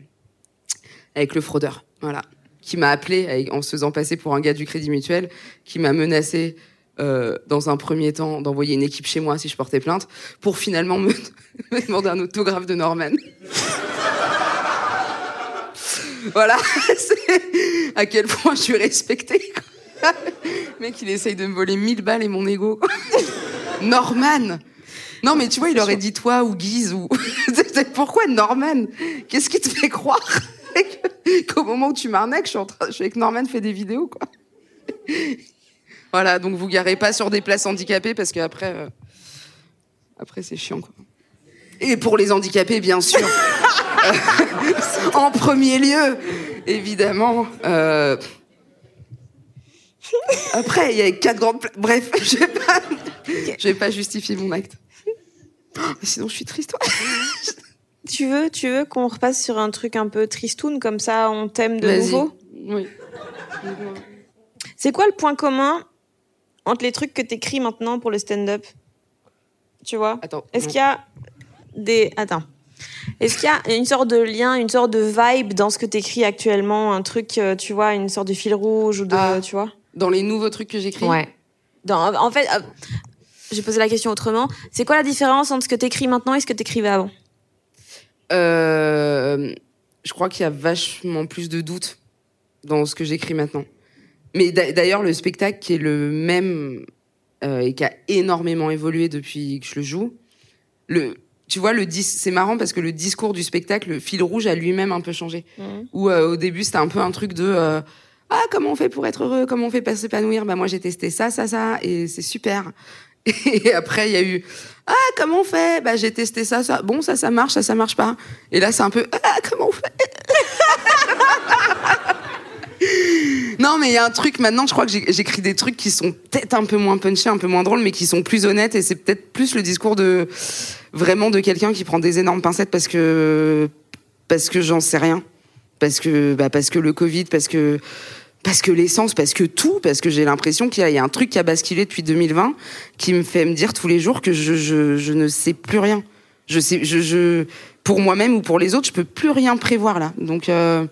S1: avec le fraudeur, voilà, qui m'a appelé en se faisant passer pour un gars du Crédit Mutuel, qui m'a menacé euh, dans un premier temps d'envoyer une équipe chez moi si je portais plainte, pour finalement me, demander un autographe de Norman. voilà, c'est à quel point je suis respectée. Mec, il essaye de me voler 1000 balles et mon ego. Norman Non, mais tu vois, il aurait dit toi ou Guise ou... Pourquoi Norman? Qu'est-ce qui te fait croire? Qu'au moment où tu m'arnaques, je suis, en train... je suis avec Norman fait des vidéos, quoi Voilà, donc vous garez pas sur des places handicapées parce que après, euh, après c'est chiant, quoi. Et pour les handicapés, bien sûr. En premier lieu, évidemment. euh, Après, il y a quatre grandes. pla- Bref, je vais pas, je vais pas justifier mon acte. Oh, sinon, je suis triste.
S2: Tu veux, tu veux qu'on repasse sur un truc un peu tristoun comme ça, on t'aime de nouveau?
S1: Oui.
S2: C'est quoi le point commun entre les trucs que t'écris maintenant pour le stand-up Tu vois?
S1: Attends.
S2: Est-ce qu'il y a des attends Est-ce qu'il y a une sorte de lien, une sorte de vibe dans ce que t'écris actuellement, un truc, euh, tu vois, une sorte de fil rouge ou de,
S1: Ah.
S2: tu vois?
S1: Dans les nouveaux trucs que j'écris?
S2: Dans, en fait, euh, j'ai posé la question autrement. C'est quoi la différence entre ce que t'écris maintenant et ce que t'écrivais avant?
S1: Euh, je crois qu'il y a vachement plus de doutes dans ce que j'écris maintenant. Mais d'a- d'ailleurs, le spectacle qui est le même euh, et qui a énormément évolué depuis que je le joue, le, tu vois, le dis- c'est marrant parce que le discours du spectacle, le fil rouge a lui-même un peu changé.
S2: Mhm.
S1: Où euh, au début, c'était un peu un truc de euh, ah comment on fait pour être heureux, comment on fait pour s'épanouir? Bah moi j'ai testé ça, ça, ça et c'est super. Et après il y a eu ah comment on fait? Bah j'ai testé ça, ça. Bon ça ça marche, ça ça marche pas. Et là c'est un peu ah comment on fait? Non mais il y a un truc maintenant, je crois que j'écris des trucs qui sont peut-être un peu moins punchy, un peu moins drôles, mais qui sont plus honnêtes et c'est peut-être plus le discours de vraiment de quelqu'un qui prend des énormes pincettes parce que parce que j'en sais rien, parce que bah parce que le Covid, parce que parce que l'essence, parce que tout, parce que j'ai l'impression qu'il y, a- un truc qui a basculé depuis 2020 qui me fait me dire tous les jours que je, ne sais plus rien. Je, pour moi-même ou pour les autres, je peux plus rien prévoir là. Donc, euh,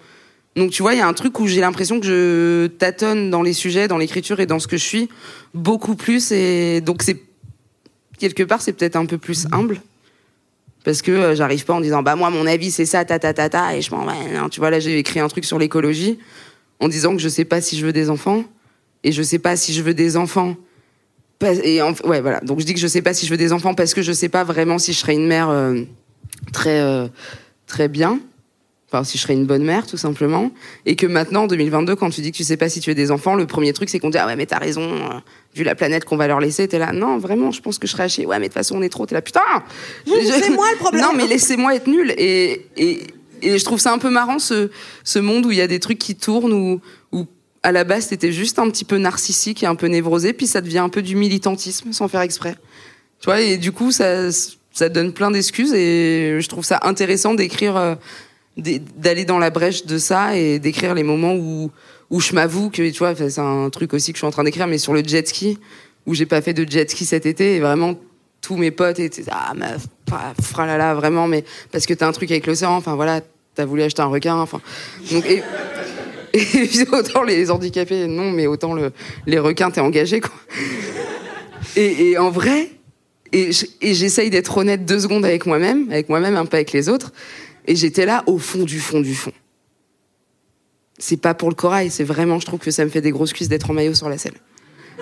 S1: donc tu vois, il y a un truc où j'ai l'impression que je tâtonne dans les sujets, dans l'écriture et dans ce que je suis beaucoup plus. Et donc c'est quelque part, c'est peut-être un peu plus humble. Parce que euh, j'arrive pas en disant bah moi mon avis c'est ça ta ta ta ta et je m'en ouais, tu vois là j'ai écrit un truc sur l'écologie en disant que je sais pas si je veux des enfants et je sais pas si je veux des enfants et ouais voilà. Donc je dis que je sais pas si je veux des enfants parce que je sais pas vraiment si je serai une mère euh, très euh, très bien enfin si je serais une bonne mère tout simplement. Et que maintenant en 2022 quand tu dis que tu sais pas si tu veux des enfants le premier truc c'est qu'on dit ah ouais mais t'as raison euh, vu la planète qu'on va leur laisser t'es là. Non vraiment je pense que je serais haché. Ouais mais de toute façon on est trop t'es là. Putain
S3: c'est moi le problème.
S1: Non mais laissez-moi être nul et, et et je trouve ça un peu marrant ce ce monde où il y a des trucs qui tournent où où à la base t'étais juste un petit peu narcissique et un peu névrosé puis ça devient un peu du militantisme sans faire exprès. Tu vois et du coup ça ça donne plein d'excuses et je trouve ça intéressant d'écrire, euh, d'aller dans la brèche de ça et d'écrire les moments où, où je m'avoue que, tu vois, c'est un truc aussi que je suis en train d'écrire, mais sur le jet ski, où j'ai pas fait de jet ski cet été et vraiment tous mes potes étaient, ah, meuf, fralala, vraiment, mais parce que t'as un truc avec l'océan, enfin voilà, t'as voulu acheter un requin, enfin. Donc, et, et autant les handicapés, non, mais autant le, les requins, t'es engagé, quoi. Et, et en vrai, et j'essaye d'être honnête deux secondes avec moi-même, avec moi-même, un peu avec les autres. Et j'étais là au fond du fond du fond. C'est pas pour le corail, c'est vraiment, je trouve que ça me fait des grosses cuisses d'être en maillot sur la selle.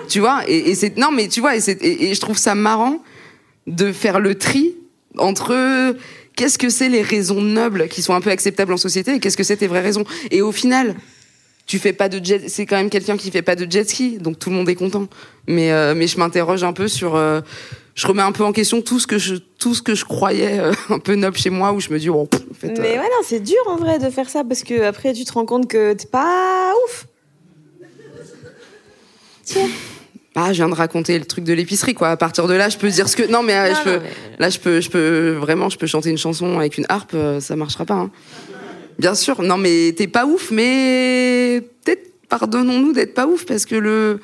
S1: Tu vois et, c'est non, mais tu vois, et, je trouve ça marrant de faire le tri entre qu'est-ce que c'est les raisons nobles qui sont un peu acceptables en société et qu'est-ce que c'est tes vraies raisons. Et au final, tu fais pas de jet, c'est quand même quelqu'un qui fait pas de jet ski, donc tout le monde est content. Mais euh, je m'interroge un peu sur euh, je remets un peu en question tout ce que je tout ce que je croyais euh, un peu noble chez moi où je me dis oh, en fait,
S3: mais euh, c'est dur en vrai de faire ça parce que après tu te rends compte que t'es pas ouf
S1: tiens ah, je viens de raconter le truc de l'épicerie, quoi. À partir de là, je peux dire ce que. Non, mais, euh, je peux. Là, je peux, je peux vraiment, je peux chanter une chanson avec une harpe, ça marchera pas. Hein. Bien sûr. Non, mais t'es pas ouf, mais peut-être pardonnons-nous d'être pas ouf parce que le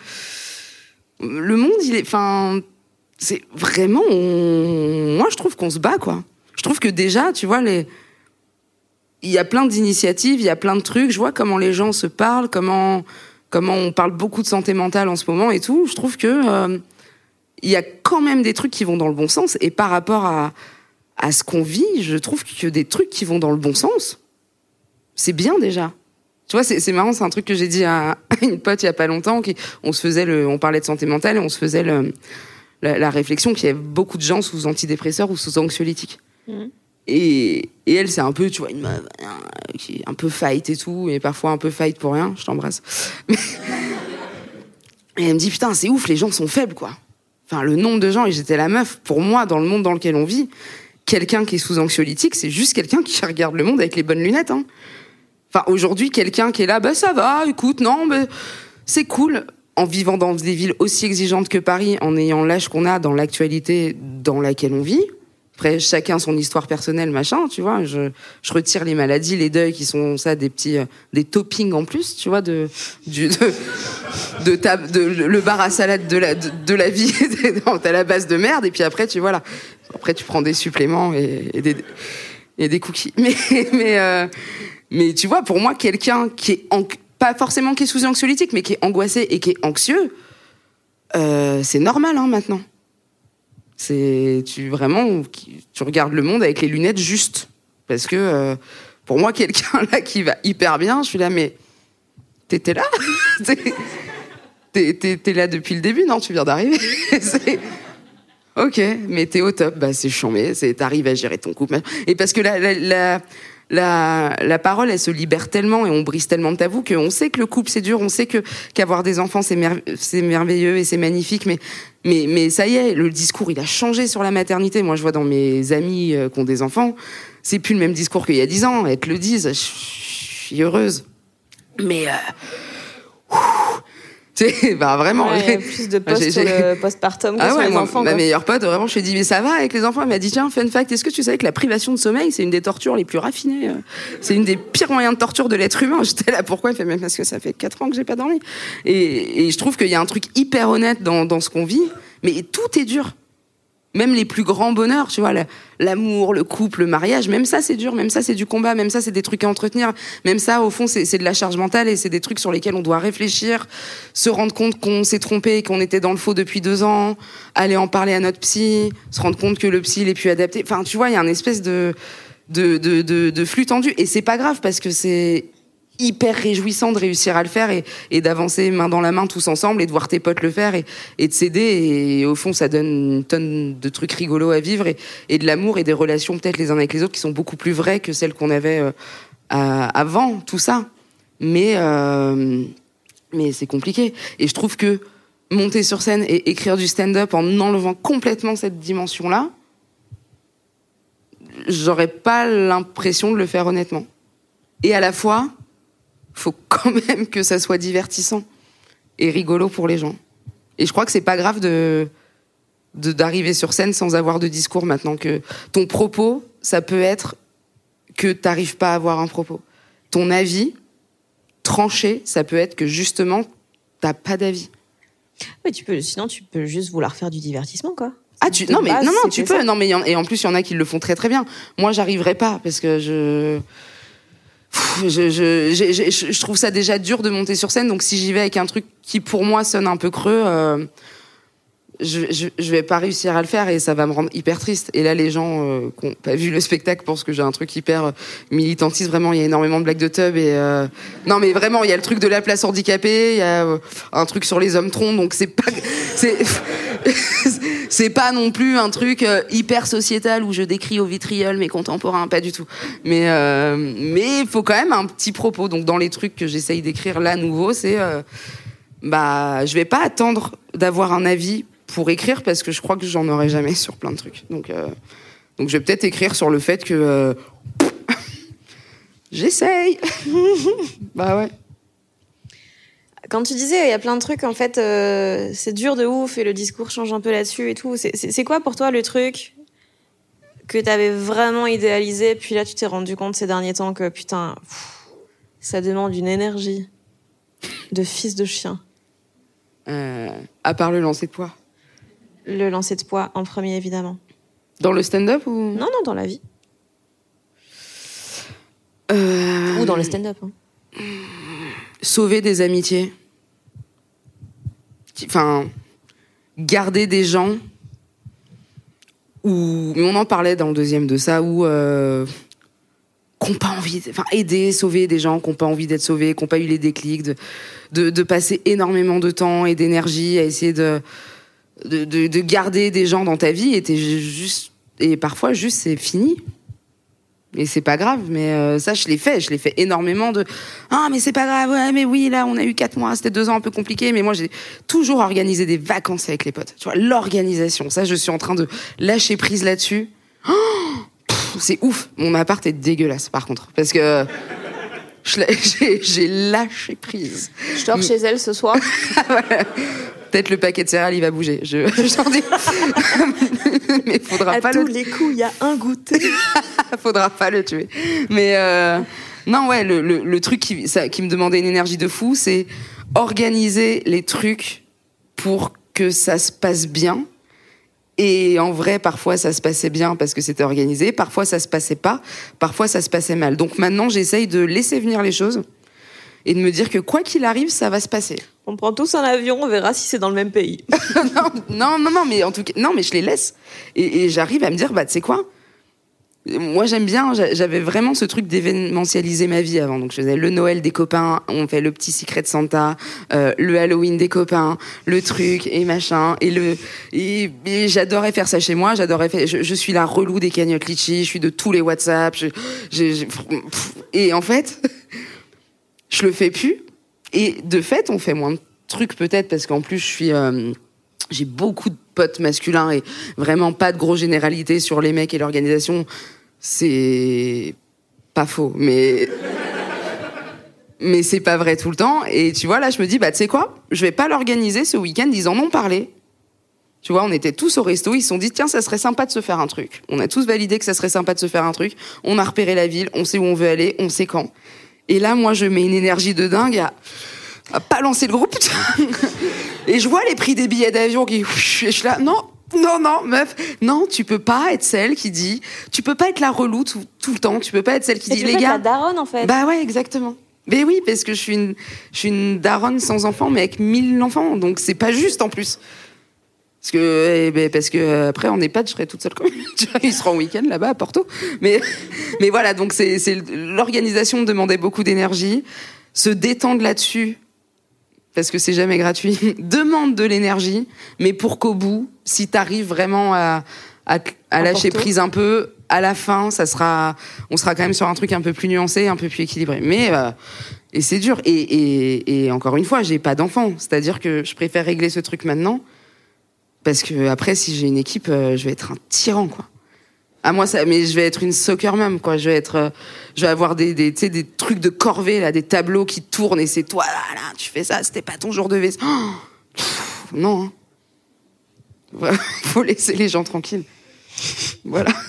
S1: le monde, il est. Enfin, c'est vraiment, moi je trouve qu'on se bat quoi. Je trouve que déjà, tu vois les, il y a plein d'initiatives, il y a plein de trucs. Je vois comment les gens se parlent, comment comment on parle beaucoup de santé mentale en ce moment et tout. Je trouve que euh, il y a quand même des trucs qui vont dans le bon sens. Et par rapport à à ce qu'on vit, je trouve que des trucs qui vont dans le bon sens, c'est bien déjà. Tu vois, c'est marrant, c'est un truc que j'ai dit à, une pote il y a pas longtemps. Qui, on se faisait le, on parlait de santé mentale et on se faisait le la, réflexion qu'il y a beaucoup de gens sous antidépresseurs ou sous anxiolytiques. Mhm. Et, et, elle, c'est un peu, tu vois, une meuf qui est un peu fight et tout, et parfois un peu fight pour rien, je t'embrasse. et elle me dit, putain, c'est ouf, les gens sont faibles, quoi. Enfin, le nombre de gens, et j'étais la meuf, pour moi, dans le monde dans lequel on vit, quelqu'un qui est sous anxiolytique, c'est juste quelqu'un qui regarde le monde avec les bonnes lunettes. Hein. Enfin, aujourd'hui, quelqu'un qui est là, bah ça va, écoute, non, mais c'est cool en vivant dans des villes aussi exigeantes que Paris, en ayant l'âge qu'on a dans l'actualité dans laquelle on vit. Après, chacun son histoire personnelle, machin, tu vois. Je, retire les maladies, les deuils qui sont ça, des petits, euh, des toppings en plus, tu vois, de, de, de, de, le bar à salade de la, de, la vie, t'as la base de merde, et puis après, tu vois là. Après, tu prends des suppléments et, et des, et des cookies. Mais, mais, euh, mais tu vois, pour moi, quelqu'un qui est en, pas forcément qui est sous anxiolytique, mais qui est angoissé et qui est anxieux, euh, c'est normal hein, maintenant. C'est tu vraiment tu regardes le monde avec les lunettes justes parce que euh, pour moi quelqu'un là qui va hyper bien, je suis là mais t'étais là, t'es là depuis le début non? Tu viens d'arriver. ok, mais t'es au top, bah c'est chambé, t'arrives à gérer ton couple et parce que la la, la parole, elle se libère tellement et on brise tellement de tabous qu'on sait que le couple c'est dur, on sait que qu'avoir des enfants c'est merveilleux et c'est magnifique, mais mais mais ça y est, le discours il a changé sur la maternité. Moi, je vois dans mes amis euh, qui ont des enfants, c'est plus le même discours qu'il y a dix ans. Elles te le disent, je suis heureuse, mais euh, bah vraiment.
S3: plus de posts sur le postpartum que ah sur les enfants.
S1: Ma meilleure pote, vraiment, je lui ai dit, mais ça va avec les enfants? Elle m'a dit, tiens, fun fact, est-ce que tu savais que la privation de sommeil, c'est une des tortures les plus raffinées euh? C'est une des pires moyens de torture de l'être humain. J'étais là, pourquoi? Elle fait, même parce que ça fait 4 ans que j'ai pas dormi. Et, et je trouve qu'il y a un truc hyper honnête dans, dans ce qu'on vit, mais tout est dur. Même les plus grands bonheurs, tu vois, la- l'amour, le couple, le mariage, même ça c'est dur, même ça c'est du combat, même ça c'est des trucs à entretenir, même ça au fond c'est de la charge mentale et c'est des trucs sur lesquels on doit réfléchir, se rendre compte qu'on s'est trompé, qu'on était dans le faux depuis deux ans, aller en parler à notre psy, se rendre compte que le psy il est plus adapté. Enfin, tu vois, il y a une espèce de, de, de, de flux tendu et c'est pas grave parce que c'est hyper réjouissant de réussir à le faire et, d'avancer main dans la main tous ensemble et de voir tes potes le faire et, de s'aider. Et au fond ça donne une tonne de trucs rigolos à vivre et, de l'amour et des relations peut-être les uns avec les autres qui sont beaucoup plus vraies que celles qu'on avait euh, avant tout ça. Mais euh, mais c'est compliqué. Et je trouve que monter sur scène et écrire du stand-up en enlevant complètement cette dimension là j'aurais pas l'impression de le faire honnêtement. Et à la fois faut quand même que ça soit divertissant et rigolo pour les gens. Et je crois que c'est pas grave de d'arriver sur scène sans avoir de discours maintenant que ton propos, ça peut être que t'arrives pas à avoir un propos. Ton avis tranché, ça peut être que justement t'as pas d'avis.
S3: Oui, tu peux, sinon, tu peux juste vouloir faire du divertissement, quoi.
S1: Ah tu non mais
S3: base,
S1: non non tu peux
S3: ça.
S1: non mais il en- et en plus il y en a qui le font très très bien. Moi j'arriverai pas parce que je je, je, je je trouve ça déjà dur de monter sur scène donc si j'y vais avec un truc qui pour moi sonne un peu creux euh, je, vais pas réussir à le faire et ça va me rendre hyper triste. Et là, les gens euh, qui ont pas vu le spectacle pensent que j'ai un truc hyper euh, militantiste. Vraiment, il y a énormément de blagues de tub et euh, non, mais vraiment, il y a le truc de la place handicapée, il y a euh, un truc sur les hommes troncs, donc c'est pas, c'est pas non plus un truc euh, hyper sociétal où je décris au vitriol mes contemporains, pas du tout. Mais euh, mais il faut quand même un petit propos. Donc dans les trucs que j'essaye d'écrire là nouveau, c'est euh, bah je vais pas attendre d'avoir un avis pour écrire parce que je crois que j'en aurai jamais sur plein de trucs. Donc euh, donc je vais peut-être écrire sur le fait que j'essaye. bah ouais.
S3: Quand tu disais, il y a plein de trucs, en fait, euh, c'est dur de ouf et le discours change un peu là-dessus et tout. C'est- quoi pour toi le truc que t'avais vraiment idéalisé, puis là tu t'es rendu compte ces derniers temps que putain, pff, ça demande une énergie de fils de chien.
S1: Euh, à part le lancer de poids.
S3: Le lancer de poids en premier, évidemment.
S1: Dans le stand-up ou?
S3: Non, non, dans la vie.
S1: Euh,
S3: Ou dans le stand-up. hein.
S1: sauver des amitiés. Enfin, garder des gens où, on en parlait dans le deuxième de ça, où euh, qu'on pas envie, enfin aider, sauver des gens qui n'ont pas envie d'être sauvés, qui n'ont pas eu les déclics, de, passer énormément de temps et d'énergie à essayer de, de, de, de garder des gens dans ta vie et juste et parfois juste c'est fini. Et c'est pas grave, mais euh, ça, je l'ai fait. Je l'ai fait énormément de. Ah, mais c'est pas grave, ouais, mais oui, là, on a eu quatre mois, c'était deux ans un peu compliqué, mais moi, j'ai toujours organisé des vacances avec les potes. Tu vois, l'organisation. Ça, je suis en train de lâcher prise là-dessus. Oh c'est ouf. Mon appart est dégueulasse, par contre. Parce que. J'ai lâché prise.
S3: Je dors chez elle ce soir.
S1: Peut-être le paquet de céréales, il va bouger. Je, j'en dis. mais faudra
S3: À
S1: pas
S3: tous
S1: le
S3: les coups, il y a un goûter.
S1: faudra pas le tuer. Mais euh, non, ouais, le, le, le truc qui, ça, qui me demandait une énergie de fou, c'est organiser les trucs pour que ça se passe bien. Et en vrai, parfois, ça se passait bien parce que c'était organisé. Parfois, ça se passait pas. Parfois, ça se passait mal. Donc maintenant, j'essaye de laisser venir les choses et de me dire que quoi qu'il arrive, ça va se passer.
S3: On prend tous un avion, on verra si c'est dans le même pays.
S1: non, non, non, mais en tout cas, non, mais je les laisse. Et, et j'arrive à me dire, bah, tu sais quoi? Moi, j'aime bien, j'a- j'avais vraiment ce truc d'événementialiser ma vie avant. Donc, je faisais le Noël des copains, on fait le petit secret de Santa, euh, le Halloween des copains, le truc et machin. Et le, et, j'adorais faire ça chez moi. J'adorais faire, je, suis la relou des cagnottes litchi, je suis de tous les WhatsApp. Et en fait, je le fais plus. Et de fait, on fait moins de trucs peut-être parce qu'en plus, je suis, euh, j'ai beaucoup de potes masculins et vraiment pas de gros généralités sur les mecs et l'organisation. C'est pas faux, mais mais c'est pas vrai tout le temps. Et tu vois, là, je me dis, bah, tu sais quoi? Je vais pas l'organiser ce week-end. Ils en ont parlé. Tu vois, on était tous au resto. Ils se sont dit, tiens, ça serait sympa de se faire un truc. On a tous validé que ça serait sympa de se faire un truc. On a repéré la ville. On sait où on veut aller. On sait quand. Et là, moi, je mets une énergie de dingue à pas lancer le groupe. et je vois les prix des billets d'avion qui. Et je suis là, non, non, non, meuf, non, tu peux pas être celle qui dit, tu peux pas être la relou tout, tout le temps, tu peux pas être celle qui
S2: Et
S1: dit,
S2: tu
S1: les
S2: peux être
S1: gars.
S2: la daronne en fait.
S1: Bah ouais, exactement. Mais oui, parce que je suis une, je suis une daronne sans enfants, mais avec mille enfants, donc c'est pas juste en plus. Parce que, eh ben, parce que euh, après en EHPAD, je serais toute seule quand même. Tu vois, Ils seront en week-end là-bas à Porto. Mais, mais voilà, donc c'est, c'est l'organisation me demandait beaucoup d'énergie. Se détendre là-dessus, parce que c'est jamais gratuit, demande de l'énergie, mais pour qu'au bout, si t'arrives vraiment à, à, à lâcher prise un peu, à la fin, ça sera, on sera quand même sur un truc un peu plus nuancé, un peu plus équilibré. Mais euh, et c'est dur. Et, et, et encore une fois, j'ai pas d'enfant, c'est-à-dire que je préfère régler ce truc maintenant, parce que après, si j'ai une équipe, euh, je vais être un tyran, quoi. À moi, ça, mais je vais être une soccer mum, quoi. Je vais être, euh, je vais avoir des, des, des trucs de corvée, là, des tableaux qui tournent et c'est toi, là, là, tu fais ça, c'était pas ton jour de vaisselle. Oh Pff, non. hein. Voilà, faut laisser les gens tranquilles. Voilà.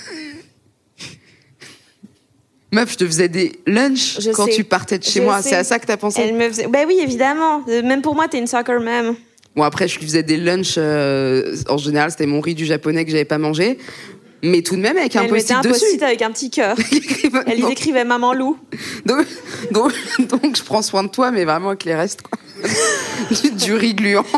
S1: Meuf, je te faisais des lunchs
S2: Je
S1: quand
S2: sais.
S1: tu partais de chez
S2: Je
S1: moi. C'est à ça que t'as pensé
S2: Elle me faisait. Bah oui, évidemment. Même pour moi, t'es une soccer mom.
S1: Bon, après, je lui faisais des lunchs. euh, en général, c'était mon riz du japonais que j'avais pas mangé. Mais tout de même, avec un
S2: Elle mettait
S1: post-it
S2: un
S1: dessus.
S2: post-it avec un petit cœur. Elle y écrivait Maman loup.
S1: donc, donc, donc, je prends soin de toi, mais vraiment avec les restes, quoi. du, du riz gluant.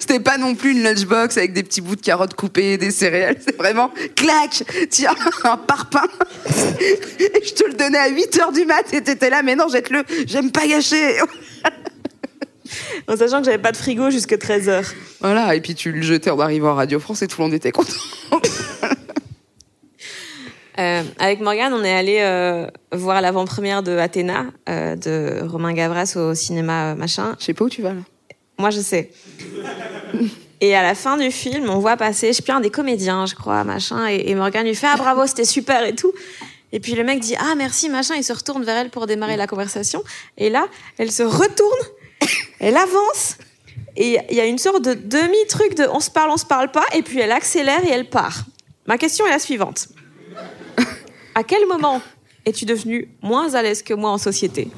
S1: C'était pas non plus une lunchbox avec des petits bouts de carottes coupées, des céréales. C'est vraiment clac, tiens, un parpaing. Et je te le donnais à 8 heures du mat et t'étais là, mais non, jette-le, j'aime pas gâcher.
S2: En sachant que j'avais pas de frigo jusque 13h.
S1: Voilà, et puis tu le jetais en arrivant à Radio France et tout le monde était content.
S2: Euh, avec Morgane, on est allé euh, voir l'avant-première de Athéna euh, de Romain Gavras au cinéma machin.
S1: Je sais pas où tu vas là.
S2: Moi, je sais. Et à la fin du film, on voit passer, je sais plus, un des comédiens, je crois, machin, et, et Morgane lui fait Ah bravo, c'était super et tout. Et puis le mec dit Ah merci, machin, il se retourne vers elle pour démarrer la conversation. Et là, elle se retourne, elle avance, et il y a une sorte de demi-truc de on se parle, on se parle pas, et puis elle accélère et elle part. Ma question est la suivante À quel moment es-tu devenue moins à l'aise que moi en société?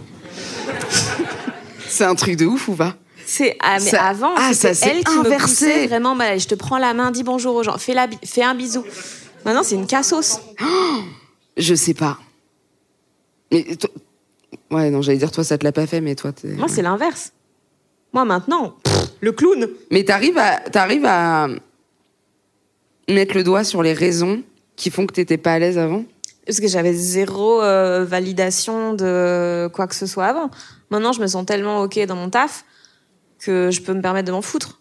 S1: C'est un truc de ouf ou pas?
S2: C'est ah, mais
S1: Ça-
S2: avant,
S1: ah, s'est
S2: elle qui me poussait vraiment mal. Je te prends la main, dis bonjour aux gens, fais, la, bi- fais un bisou. Maintenant, c'est une cassos.
S1: Je sais pas. Mais Ouais, non, j'allais dire toi ça te l'a pas fait, mais toi t'es.
S2: Moi, c'est l'inverse. Moi, maintenant, pff, le clown.
S1: Mais t'arrives à t'arrives à mettre le doigt sur les raisons qui font que t'étais pas à l'aise avant?
S2: Parce que j'avais zéro euh, validation de quoi que ce soit avant. Maintenant, je me sens tellement OK dans mon taf que je peux me permettre de m'en foutre.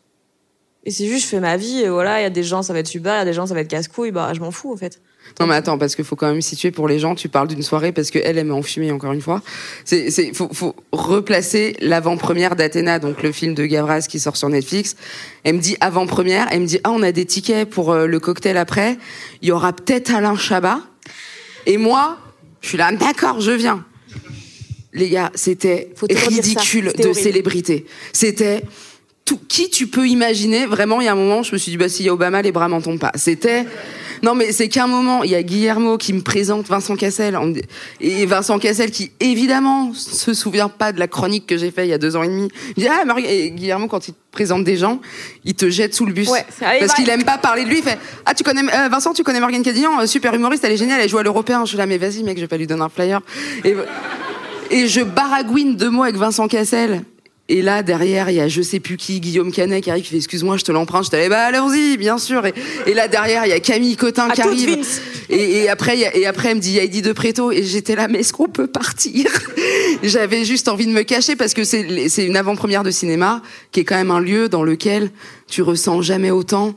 S2: Et c'est juste, je fais ma vie, et voilà, il y a des gens, ça va être super, il y a des gens, ça va être casse-couille, bah, je m'en fous, en fait.
S1: Non mais attends, parce qu'il faut quand même situer pour les gens. Tu parles d'une soirée parce qu'elle aime en fumer encore une fois. C'est, faut, faut replacer l'avant-première d'Athéna, donc le film de Gavras qui sort sur Netflix. Elle me dit avant-première, elle me dit ah on a des tickets pour euh, le cocktail après. Il y aura peut-être Alain Chabat. Et moi, je suis là, d'accord, je viens. Les gars, c'était ridicule de
S2: horrible.
S1: célébrité. C'était tout, qui tu peux imaginer Vraiment, il y a un moment, je me suis dit, bah, s'il y a Obama, les bras m'en tombent pas. C'était. Non, mais c'est qu'un moment, il y a Guillermo qui me présente Vincent Cassel. en- Et Vincent Cassel qui, évidemment, se souvient pas de la chronique que j'ai fait il y a deux ans et demi. Il dit, ah, et Guillermo, quand il te présente des gens, il te jette sous le bus.
S2: Ouais,
S1: parce qu'il aime pas parler de lui. Il fait, ah, tu connais, euh, Vincent, tu connais Morgane Cadignan, euh, super humoriste, elle est géniale, elle joue à l'européen. Je suis là, mais vas-y, mec, je vais pas lui donner un flyer. Et, et je baragouine deux mots avec Vincent Cassel. Et là, derrière, il y a je sais plus qui, Guillaume Canet qui arrive, qui fait excuse-moi, je te l'emprunte. Je t'avais bah allons-y, bien sûr. Et, et là, derrière, il y a Camille Cotin
S2: À
S1: qui arrive. Et, et après, il y a- et après, elle me dit Heidi de Préto. Et j'étais là, mais est-ce qu'on peut partir? J'avais juste envie de me cacher parce que c'est c'est une avant-première de cinéma qui est quand même un lieu dans lequel tu ressens jamais autant.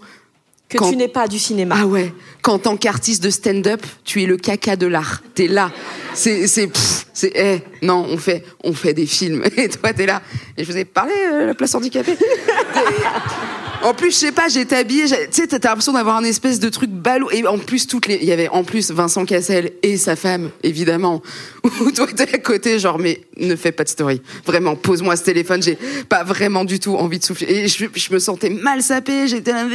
S2: Que
S1: Quand-
S2: tu n'es pas du cinéma.
S1: Ah ouais, qu'en tant qu'artiste de stand-up, tu es le caca de l'art. T'es là. C'est, c'est, c'est, eh, non, on fait, on fait des films. Et toi, t'es là. Et je vous ai parlé, euh, la place handicapée. En plus, je sais pas, j'étais habillée, tu sais, t'as l'impression d'avoir un espèce de truc ballot. Et en plus, toutes les, il y avait en plus Vincent Cassel et sa femme, évidemment. Où toi, t'es à côté, genre, mais ne fais pas de story. Vraiment, pose-moi ce téléphone, j'ai pas vraiment du tout envie de souffler. Et je, je me sentais mal sapée, j'étais là,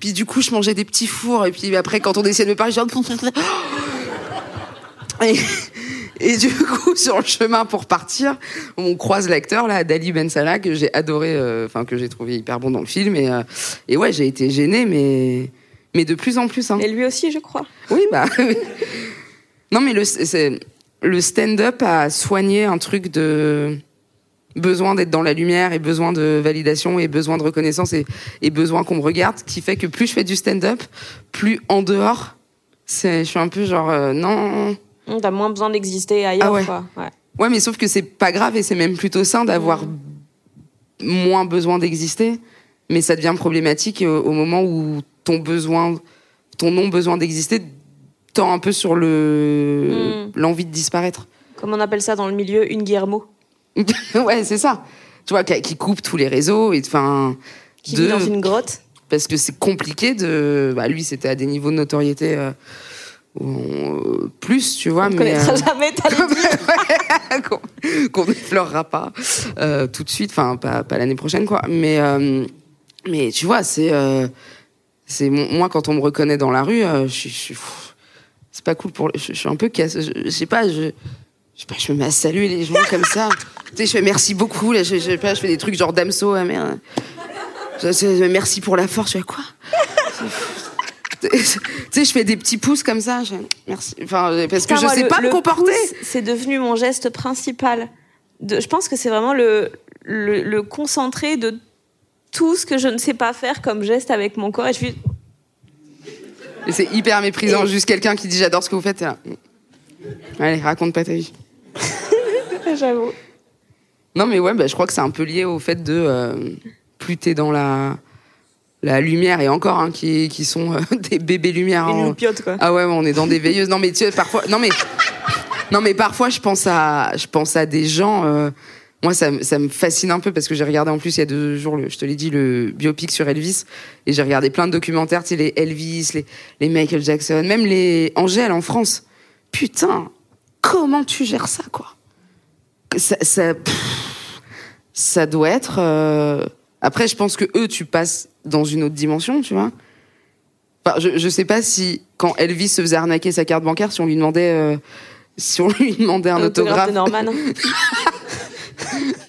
S1: puis du coup, je mangeais des petits fours. Et puis après, quand on essayait de me parler, genre, et, Et du coup, sur le chemin pour partir, on croise l'acteur là, Dali Ben Salah, que j'ai adoré, euh, enfin que j'ai trouvé hyper bon dans le film. Et, euh, et ouais, j'ai été gênée, mais mais de plus en plus. Hein.
S2: Et lui aussi, je crois.
S1: Oui, bah. non, mais le le stand-up a soigné un truc de besoin d'être dans la lumière et besoin de validation et besoin de reconnaissance et, et besoin qu'on me regarde, qui fait que plus je fais du stand-up, plus en dehors, je suis un peu genre euh, non.
S2: T'as moins besoin d'exister ailleurs,
S1: Ah ouais.
S2: quoi. Ouais.
S1: Ouais, mais sauf que c'est pas grave et c'est même plutôt sain d'avoir moins besoin d'exister, mais ça devient problématique au, au moment où ton besoin, ton non besoin d'exister tend un peu sur le l'envie de disparaître.
S2: Comme on appelle ça dans le milieu, une guillermo.
S1: ouais, c'est ça. Tu vois, qui coupe tous les réseaux et enfin.
S2: Qui
S1: de-
S2: vit dans une grotte.
S1: Parce que c'est compliqué de. Bah, lui, c'était à des niveaux de notoriété euh, euh, plus, tu vois.
S2: On
S1: mais,
S2: connaîtra
S1: euh,
S2: jamais
S1: qu'on n'effleurera pas euh, tout de suite, enfin pas, pas l'année prochaine quoi. Mais euh, mais tu vois, c'est euh, c'est moi quand on me reconnaît dans la rue, euh, je suis- c'est pas cool pour je, suis un peu casse. Je, je sais pas, je je sais pas, je me mets à saluer les gens comme ça. tu sais, je fais merci beaucoup là. Je, je, pas, je fais des trucs genre Damso, ah merde. Je- je- merci pour la force. Je fais quoi? Tu sais, je fais des petits pouces comme ça. je merci. Enfin, parce que je
S2: moi,
S1: sais
S2: le-
S1: pas me comporter.
S2: C'est devenu mon geste principal. De, je pense que c'est vraiment le, le, le concentré de tout ce que je ne sais pas faire comme geste avec mon corps. Et je suis
S1: c'est hyper méprisant. Juste quelqu'un qui dit j'adore ce que vous faites. t'es là. Allez, raconte pas ta vie.
S2: J'avoue.
S1: Non, mais ouais, bah, je crois que c'est un peu lié au fait de euh, plus t'es dans la la lumière et encore hein, qui qui sont euh, des bébés lumière.
S2: Une
S1: hein.
S2: quoi.
S1: Ah ouais, on est dans des veilleuses. Non mais tu sais, parfois, non mais non mais parfois je pense à je pense à des gens. euh, moi, ça, me- ça me fascine un peu parce que j'ai regardé en plus il y a deux jours, le, je te l'ai dit, le biopic sur Elvis. Et j'ai regardé plein de documentaires, tu sais, les Elvis, les, les Michael Jackson, même les Angèle en France. Putain, comment tu gères ça, quoi? Ça, ça, pff, ça doit être. euh, Après, je pense que eux, tu passes dans une autre dimension, tu vois. Enfin, je, je sais pas si quand Elvis se faisait arnaquer sa carte bancaire, si on lui demandait, euh, si on lui demandait un autographe
S2: de Norman.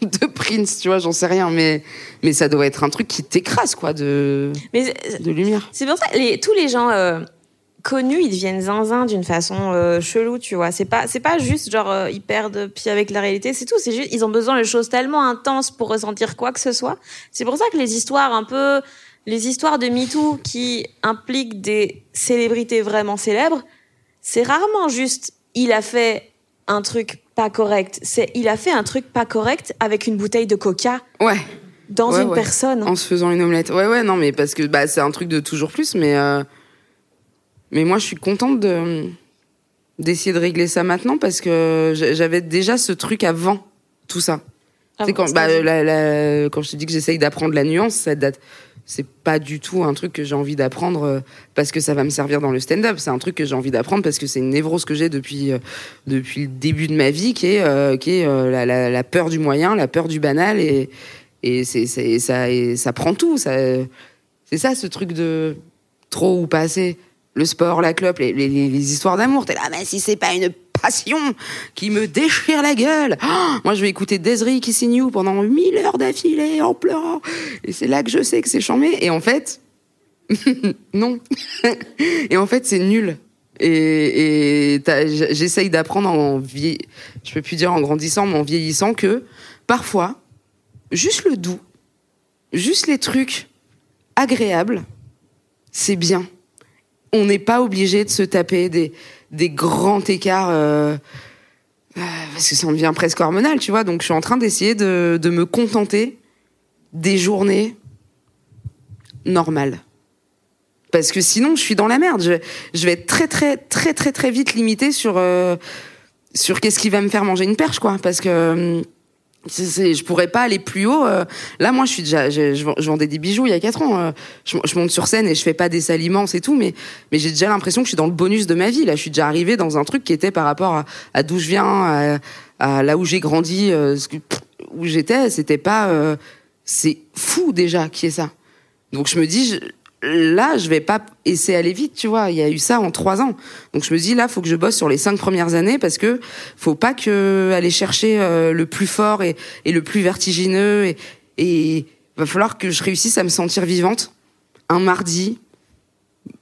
S1: de Prince, tu vois, j'en sais rien, mais mais ça doit être un truc qui t'écrase, quoi, de
S2: Mais
S1: de lumière.
S2: C'est pour ça les, tous les gens euh, connus, ils deviennent zinzin d'une façon euh, chelou, tu vois. C'est pas, c'est pas juste genre euh, ils perdent pied avec la réalité, c'est tout. C'est juste ils ont besoin de choses tellement intenses pour ressentir quoi que ce soit. C'est pour ça que les histoires un peu, les histoires de MeToo qui impliquent des célébrités vraiment célèbres, c'est rarement juste il a fait un truc pas correct. C'est il a fait un truc pas correct avec une bouteille de coca
S1: Ouais.
S2: dans
S1: Ouais,
S2: une
S1: ouais.
S2: personne.
S1: En se faisant une omelette. Ouais, ouais, non, mais parce que bah, c'est un truc de toujours plus, mais. euh, Mais moi, je suis contente de d'essayer de régler ça maintenant parce que j'a- j'avais déjà ce truc avant tout ça.
S2: Ah bon,
S1: quand, bah,
S2: c'est-à-dire
S1: la- la- quand je te dis que j'essaye d'apprendre la nuance, ça date. C'est pas du tout un truc que j'ai envie d'apprendre euh, parce que ça va me servir dans le stand-up. C'est un truc que j'ai envie d'apprendre parce que c'est une névrose que j'ai depuis euh, depuis le début de ma vie, qui est euh, qui est euh, la, la, la peur du moyen, la peur du banal et et c'est c'est ça et ça prend tout. Ça c'est ça ce truc de trop ou pas assez. Le sport, la clope, les, histoires d'amour. T'es là, mais si c'est pas une passion qui me déchire la gueule. Ah, moi, je vais écouter Desiree Kissing You pendant mille heures d'affilée en pleurant. Et c'est là que je sais que c'est chambé. Et en fait, non. et en fait, c'est nul. Et, et j'essaye d'apprendre en vie, je peux plus dire en grandissant, mais en vieillissant que parfois, juste le doux, juste les trucs agréables, c'est bien. On n'est pas obligé de se taper des, des grands écarts euh, euh, parce que ça en devient presque hormonal, tu vois. Donc je suis en train d'essayer de, de me contenter des journées normales. Parce que sinon, je suis dans la merde. Je, je vais être très, très, très, très, très vite limitée sur, euh, sur qu'est-ce qui va me faire manger une perche, quoi. Parce que je pourrais pas aller plus haut. euh. Là, moi, je suis déjà, je, je vend- je vendais des bijoux il y a quatre ans. euh. Je, monte sur scène et je fais pas des saliments, c'est tout. Mais, mais j'ai déjà l'impression que je suis dans le bonus de ma vie. Là, je suis déjà arrivée dans un truc qui était par rapport à, d'où je viens, à, là où j'ai grandi, euh, où j'étais. C'était pas, c'est fou déjà qui est ça. Donc je me dis, là, je vais pas essayer d'aller vite, tu vois. Il y a eu ça en trois ans. Donc je me dis, là, faut que je bosse sur les cinq premières années parce que faut pas que aller chercher euh, le plus fort et, le plus vertigineux. Et, va falloir que je réussisse à me sentir vivante un mardi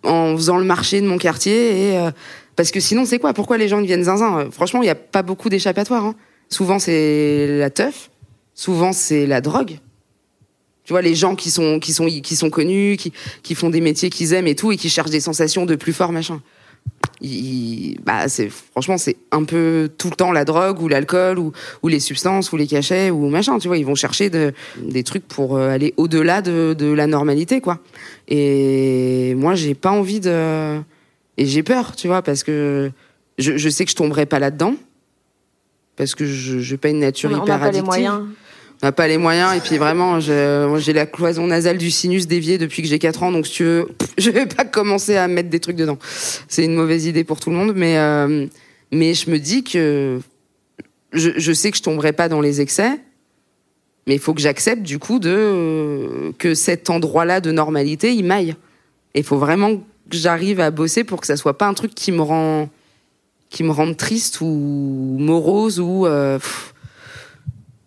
S1: en faisant le marché de mon quartier. Et, euh, parce que sinon, c'est quoi? Pourquoi les gens viennent zinzin? Franchement, il n'y a pas beaucoup d'échappatoires. Hein. Souvent, c'est la teuf. Souvent, c'est la drogue tu vois les gens qui sont qui sont qui sont connus qui qui font des métiers qu'ils aiment et tout et qui cherchent des sensations de plus fort machin. Bah c'est franchement c'est un peu tout le temps la drogue ou l'alcool ou, ou les substances ou les cachets ou machin tu vois. Ils vont chercher de, des trucs pour euh, aller au-delà de, de la normalité quoi. Et moi j'ai pas envie de et j'ai peur tu vois parce que je, je sais que je tomberai pas là-dedans parce que je j'ai pas une nature
S3: on
S1: hyper
S3: n'a pas les moyens
S1: on n'a pas les moyens et puis vraiment j'ai la cloison nasale du sinus déviée depuis que j'ai 4 ans donc si tu veux je vais pas commencer à mettre des trucs dedans. C'est une mauvaise idée pour tout le monde mais euh, je me dis que je, sais que je tomberai pas dans les excès mais il faut que j'accepte du coup de que cet endroit-là de normalité il maille. Et il faut vraiment que j'arrive à bosser pour que ça soit pas un truc qui me rend rende triste ou morose ou euh,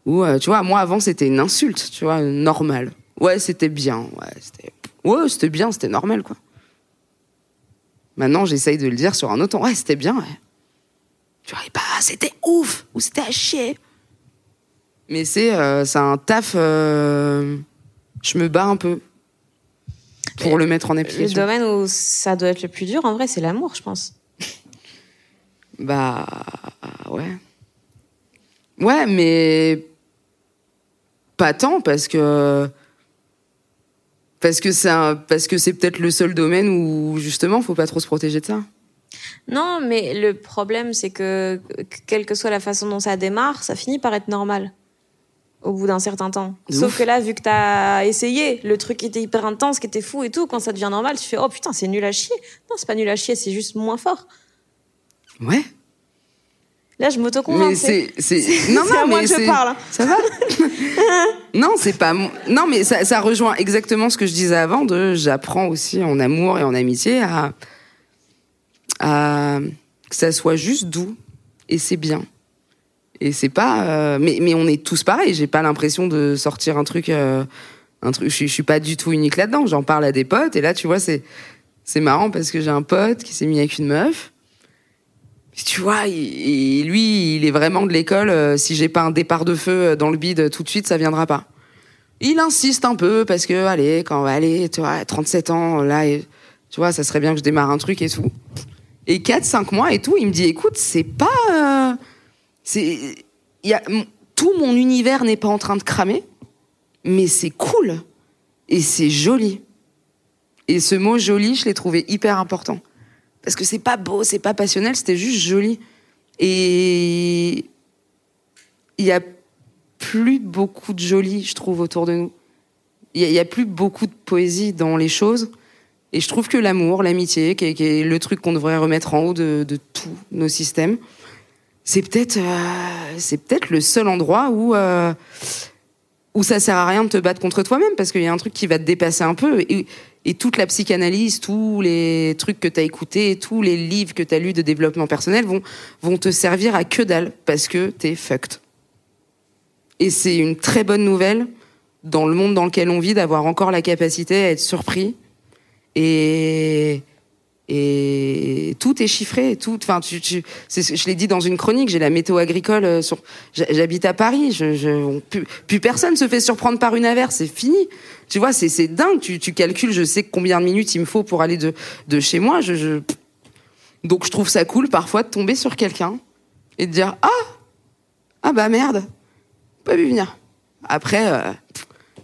S1: ou, euh, tu vois, moi, avant, c'était une insulte, tu vois, normal. Ouais, c'était bien. Ouais, c'était ouais, c'était bien, c'était normal, quoi. Maintenant, j'essaye de le dire sur un autre ton. Ouais, c'était bien, ouais. Tu vois, pas, c'était ouf, ou c'était à chier. Mais c'est euh, un taf. Euh, je me bats un peu pour le mettre en application.
S3: Le domaine où ça doit être le plus dur, en vrai, c'est l'amour, je pense.
S1: bah, ouais. Ouais, mais pas tant parce que parce que c'est parce que c'est peut-être le seul domaine où justement faut pas trop se protéger de ça.
S3: Non, mais le problème c'est que quelle que soit la façon dont ça démarre, ça finit par être normal au bout d'un certain temps. Sauf que là, vu que t'as essayé, le truc était hyper intense, qui était fou et tout, quand ça devient normal, tu fais oh putain c'est nul à chier. Non, c'est pas nul à chier, c'est juste moins fort.
S1: Ouais.
S3: Là, je m'auto-convainc.
S1: Mais c'est, c'est, non, non,
S3: à moi
S1: mais
S3: que je parle.
S1: Ça va? non, c'est pas, non, mais ça, ça rejoint exactement ce que je disais avant de, j'apprends aussi en amour et en amitié à, à, que ça soit juste doux. Et c'est bien. Et c'est pas, euh, mais, mais on est tous pareils. J'ai pas l'impression de sortir un truc, euh, un truc, je, je suis pas du tout unique là-dedans. J'en parle à des potes et là, tu vois, c'est, c'est marrant parce que j'ai un pote qui s'est mis avec une meuf tu vois, lui, il est vraiment de l'école. Euh, si j'ai pas un départ de feu euh, dans le bide tout de suite, ça viendra pas. Il insiste un peu parce que, allez, quand on va aller, tu vois, 37 ans, là, tu vois, ça serait bien que je démarre un truc et tout. Et 4, 5 mois et tout, il me dit, écoute, c'est pas, euh, y a, tout mon univers n'est pas en train de cramer, mais c'est cool. Et c'est joli. Et ce mot joli, je l'ai trouvé hyper important parce que c'est pas beau, c'est pas passionnel, c'était juste joli. Et il y a plus beaucoup de joli, je trouve, autour de nous. Il y, a plus beaucoup de poésie dans les choses. Et je trouve que l'amour, l'amitié, qui, est le truc qu'on devrait remettre en haut de, tous nos systèmes, c'est peut-être, euh, c'est peut-être le seul endroit où euh, où ça sert à rien de te battre contre toi-même parce qu'il y a un truc qui va te dépasser un peu. Et, toute la psychanalyse, tous les trucs que tu as écoutés, tous les livres que tu as lus de développement personnel vont, vont te servir à que dalle parce que t'es fucked. Et c'est une très bonne nouvelle dans le monde dans lequel on vit d'avoir encore la capacité à être surpris et et tout est chiffré tout enfin tu, tu je l'ai dit dans une chronique j'ai la météo agricole euh, sur j'habite à Paris je, je plus, plus, personne se fait surprendre par une averse c'est fini. Tu vois c'est c'est dingue tu, tu calcules je sais combien de minutes il me faut pour aller de de chez moi je, je... donc je trouve ça cool parfois de tomber sur quelqu'un et de dire ah ah bah merde pas vu venir. Après euh,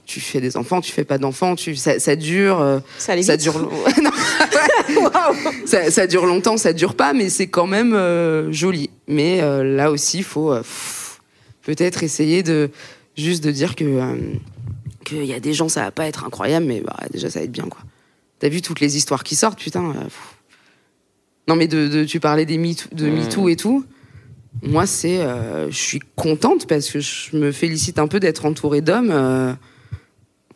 S1: tu fais des enfants, tu fais pas d'enfants, tu ça, ça dure, euh,
S3: ça,
S1: ça dure, ça, ça, dure longtemps, ça dure pas, mais c'est quand même euh, joli. Mais euh, là aussi, il faut peut-être essayer de juste de dire que qu'il y a des gens, ça va pas être incroyable, mais bah, déjà ça va être bien quoi. T'as vu toutes les histoires qui sortent, putain. non mais de, de, tu parlais des MeToo, de MeToo et tout. Moi, c'est, je suis contente parce que je me félicite un peu d'être entourée d'hommes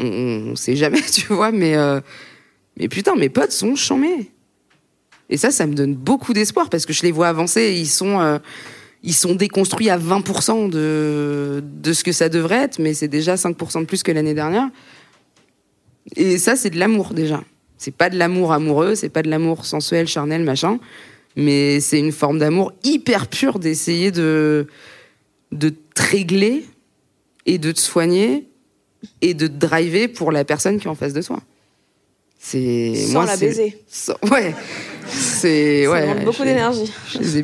S1: on, sait jamais, tu vois, mais euh, Mais putain, mes potes sont chambés. Et ça, ça me donne beaucoup d'espoir parce que je les vois avancer. Ils sont, euh, ils sont déconstruits à 20% de, de ce que ça devrait être, mais c'est déjà 5% de plus que l'année dernière. Et ça, c'est de l'amour déjà. C'est pas de l'amour amoureux, c'est pas de l'amour sensuel, charnel, machin, mais c'est une forme d'amour hyper pure d'essayer de, de te régler et de te soigner et de te driver pour la personne qui est en face de toi. C'est
S3: Sans
S1: moi,
S3: la baiser.
S1: sans- ouais, c'est
S3: Ça
S1: ouais.
S3: demande beaucoup
S1: je-
S3: d'énergie.
S1: je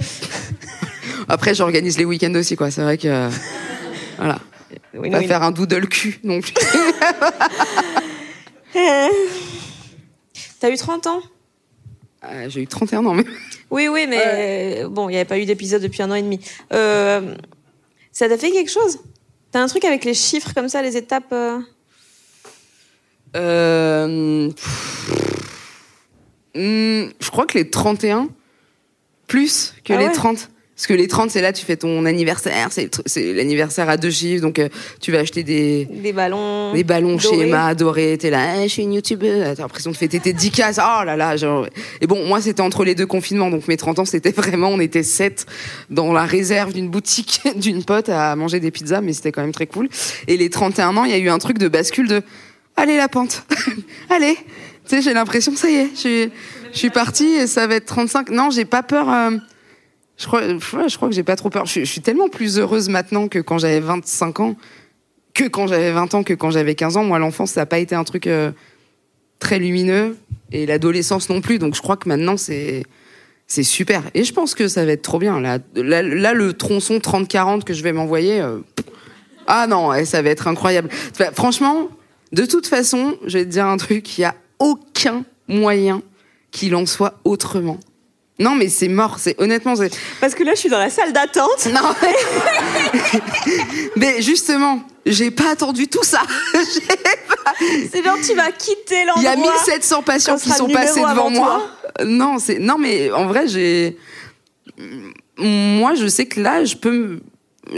S1: Après, j'organise les week-ends aussi, quoi. C'est vrai que voilà,
S3: Oui,
S1: pas
S3: oui.
S1: faire un doodle cul non plus.
S3: T'as eu 30 ans?
S1: Ah, J'ai eu 31 ans, mais
S3: Oui, oui, mais euh, bon, il n'y avait pas eu d'épisode depuis un an et demi. Euh, ça t'a fait quelque chose? T'as un truc avec les chiffres comme ça, les étapes euh
S1: je crois que les 31, plus que
S3: Ah
S1: les
S3: ouais
S1: 30. Parce que les 30, c'est là, tu fais ton anniversaire, c'est l'anniversaire à deux chiffres, donc euh, tu vas acheter des,
S3: Des ballons.
S1: des ballons chez. Emma, dorés, t'es là, Eh, je suis une youtubeuse, t'as l'impression de fêter tes 10 cases, oh là là, genre... Et bon, moi, c'était entre les deux confinements, donc mes 30 ans, c'était vraiment, on était sept dans la réserve d'une boutique d'une pote à manger des pizzas, mais c'était quand même très cool. Et les 31 ans, il y a eu un truc de bascule de, allez la pente, allez, tu sais, j'ai l'impression, ça y est, je suis, je suis partie et ça va être 35. Non, j'ai pas peur... euh, je crois, je crois que j'ai pas trop peur. Je, suis- tellement plus heureuse maintenant que quand j'avais 25 ans, que quand j'avais 20 ans, que quand j'avais 15 ans. Moi, l'enfance, ça n'a pas été un truc euh, très lumineux et l'adolescence non plus. Donc, je crois que maintenant, c'est c'est super. Et je pense que ça va être trop bien. Là, là, là, le tronçon 30-40 que je vais m'envoyer, euh, ah non, ça va être incroyable. Franchement, de toute façon, je vais te dire un truc, il y a aucun moyen qu'il en soit autrement. Non, mais c'est mort. C'est honnêtement, c'est
S3: Parce que là, je suis dans la salle d'attente.
S1: non. mais justement, j'ai pas attendu tout ça.
S3: C'est genre, tu vas quitter l'endroit.
S1: Il y a 1700 patients qui sont passés devant moi. Non, c'est non mais en vrai, j'ai moi je sais que là, je peux me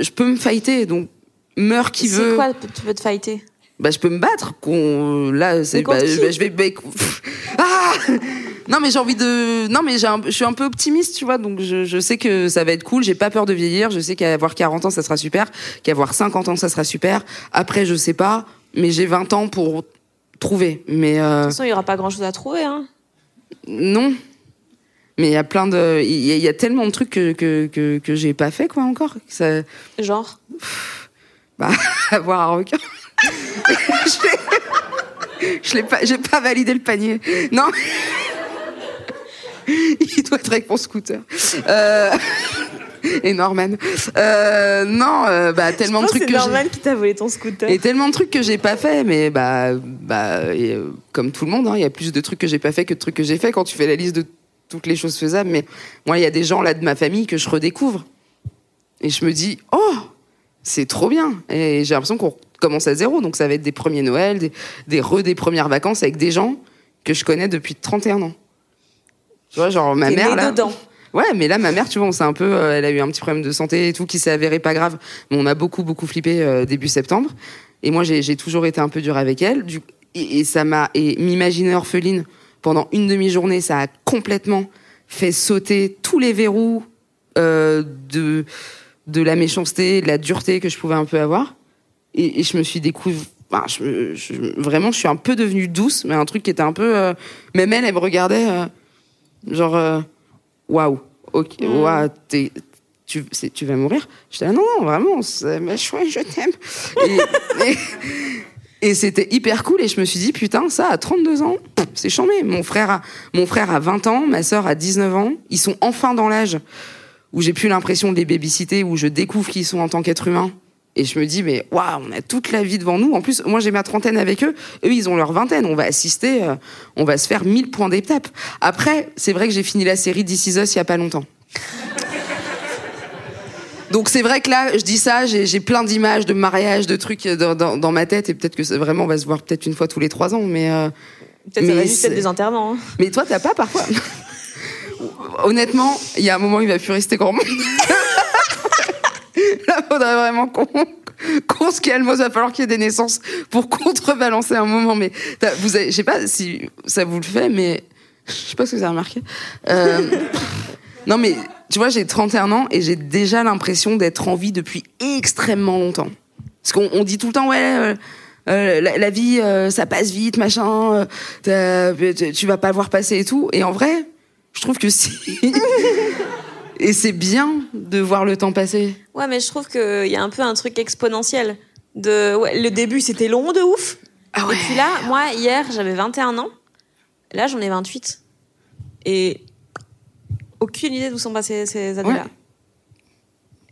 S1: je peux me fighter donc meurs qui
S3: C'est
S1: veut.
S3: quoi, tu peux te fighter?
S1: Bah je peux me battre qu'on là c'est bah, bah, je vais bah, ah non mais j'ai envie de non mais j'ai un- je suis un peu optimiste tu vois donc je, je sais que ça va être cool j'ai pas peur de vieillir je sais qu'avoir 40 ans ça sera super qu'avoir 50 ans ça sera super après je sais pas mais j'ai 20 ans pour trouver mais euh,
S3: De toute façon, il n'y aura pas grand chose à trouver. Hein.
S1: non mais il y a plein de il y, a- y tellement de trucs que que que, que j'ai pas fait quoi encore ça
S3: Genre?
S1: bah, avoir un requin. Je l'ai- pas, j'ai pas validé le panier. Non. Il doit être avec mon scooter. Euh, Et Norman. Euh, non, euh, bah tellement
S3: Je
S1: de trucs
S3: que normal qui t'a volé ton scooter.
S1: Et tellement de trucs que j'ai pas fait, mais bah, bah et, euh, comme tout le monde, hein, il y a plus de trucs que j'ai pas fait que de trucs que j'ai fait quand tu fais la liste de toutes les choses faisables. Mais moi, il y a des gens là de ma famille que je redécouvre. Et je me dis, oh, c'est trop bien. Et j'ai l'impression qu'on commence à zéro. Donc ça va être des premiers Noël, des, des re des premières vacances avec des gens que je connais depuis 31 ans. Tu vois, genre ma mère là.
S3: dedans.
S1: Ouais, mais là, ma mère, tu vois, on s'est un peu, euh, elle a eu un petit problème de santé et tout qui s'est avéré pas grave. Mais on a beaucoup, beaucoup flippé euh, début septembre. Et moi, j'ai j'ai toujours été un peu dur avec elle. Du, et, et ça m'a, et m'imaginer orpheline pendant une demi-journée, ça a complètement fait sauter tous les verrous euh, de de la méchanceté, de la dureté que je pouvais un peu avoir. Et, et je me suis découvert. Je, je- vraiment, je suis un peu devenue douce, mais un truc qui était un peu. euh, même elle, elle me regardait, euh, genre, euh, waouh, ok, waouh, t'es- tu, c'est- tu vas mourir? J'étais là, non, non, vraiment, c'est ma chouette, je t'aime. Et, et- et c'était hyper cool, et je me suis dit, putain, ça, à 32 ans, c'est chambé. Mon frère, a, mon frère a 20 ans, ma sœur a 19 ans, ils sont enfin dans l'âge où j'ai plus l'impression de les babysitter, où je découvre qui ils sont en tant qu'être humain. Et je me dis, mais waouh, on a toute la vie devant nous. En plus, moi, j'ai ma trentaine avec eux. Eux, ils ont leur vingtaine. On va assister, euh, on va se faire 1000 points d'étape. Après, c'est vrai que j'ai fini la série This Is Us il y a pas longtemps. Donc c'est vrai que là, je dis ça, j'ai plein d'images de mariage, de trucs dans, dans- dans ma tête, et peut-être que vraiment, on va se voir peut-être une fois tous les trois ans, mais euh,
S3: Peut-être ça va juste être des enterrements. hein.
S1: mais toi, t'as pas parfois. Honnêtement, il y a un moment, il va plus rester grand monde. Là, faudrait vraiment qu'on qu'on se calme, il va falloir qu'il y ait des naissances pour contrebalancer un moment. Mais vous je sais pas si ça vous le fait, mais je sais pas si vous avez remarqué. Euh, non, mais tu vois, j'ai 31 ans et j'ai déjà l'impression d'être en vie depuis extrêmement longtemps. Parce qu'on on dit tout le temps, ouais, euh, euh, la, vie, ça passe vite, machin, tu vas pas voir passer et tout. Et en vrai, je trouve que si. Et c'est bien de voir le temps passer.
S2: Ouais, mais je trouve qu'il y a un peu un truc exponentiel. De, ouais, le début, c'était long de ouf.
S1: Ah
S2: Et puis là, moi, hier, j'avais 21 ans. Là, j'en ai 28. Et aucune idée d'où sont passées ces années-là.
S1: Ouais.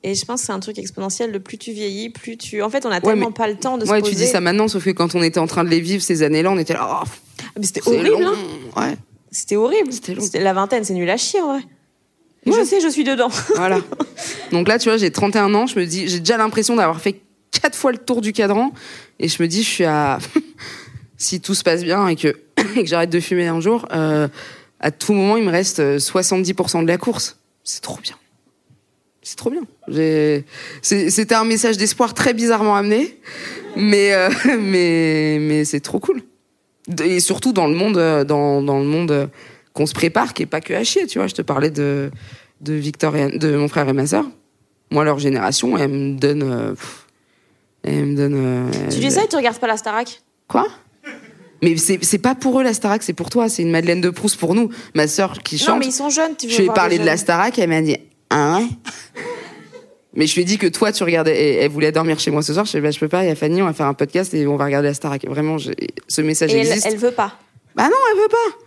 S2: Et je pense que c'est un truc exponentiel. Le plus tu vieillis, plus tu. En fait, on a
S1: Ouais,
S2: tellement
S1: mais-
S2: pas le temps de se
S1: Ouais, tu dis ça maintenant, sauf que quand on était en train de les vivre ces années-là, on était là, oh,
S2: Ah, Mais c'était horrible,
S1: long.
S2: hein.
S1: Ouais,
S2: C'était horrible.
S1: C'était
S2: La vingtaine, c'est nul à chier, vrai. Et
S1: Ouais.
S2: Je sais, je suis dedans.
S1: voilà. Donc là, tu vois, j'ai 31 ans, je me dis, j'ai déjà l'impression d'avoir fait quatre fois le tour du cadran, et je me dis, je suis à, si tout se passe bien et que, et que j'arrête de fumer un jour, euh, à tout moment, il me reste euh, 70% de la course. C'est trop bien. C'est trop bien. C'était un message d'espoir très bizarrement amené, mais, euh, mais, mais c'est trop cool. Et surtout dans le monde, euh, dans, dans le monde euh, qu'on se prépare, qui est pas que à chier, tu vois. Je te parlais de, de Victor et, de mon frère et ma sœur. Moi, leur génération, elle me donne, euh, elle me donne. euh,
S2: tu dis ça et tu regardes pas la Starac?
S1: Quoi? Mais c'est pas pour eux la Starac, c'est pour toi. C'est une Madeleine de Proust pour nous. Ma sœur qui
S2: Non,
S1: chante.
S2: mais ils sont jeunes, tu veux
S1: Je lui ai parlé de la. Starac, elle m'a dit Ah ouais? Mais je lui ai dit que toi, tu regardais. et Elle voulait dormir chez moi ce soir. Je lui ai dit bah, Je peux pas, il y a Fanny, on va faire un podcast et on va regarder la Starac. Vraiment, ce message
S2: Et elle,
S1: existe.
S2: elle veut pas.
S1: Bah non, elle veut pas.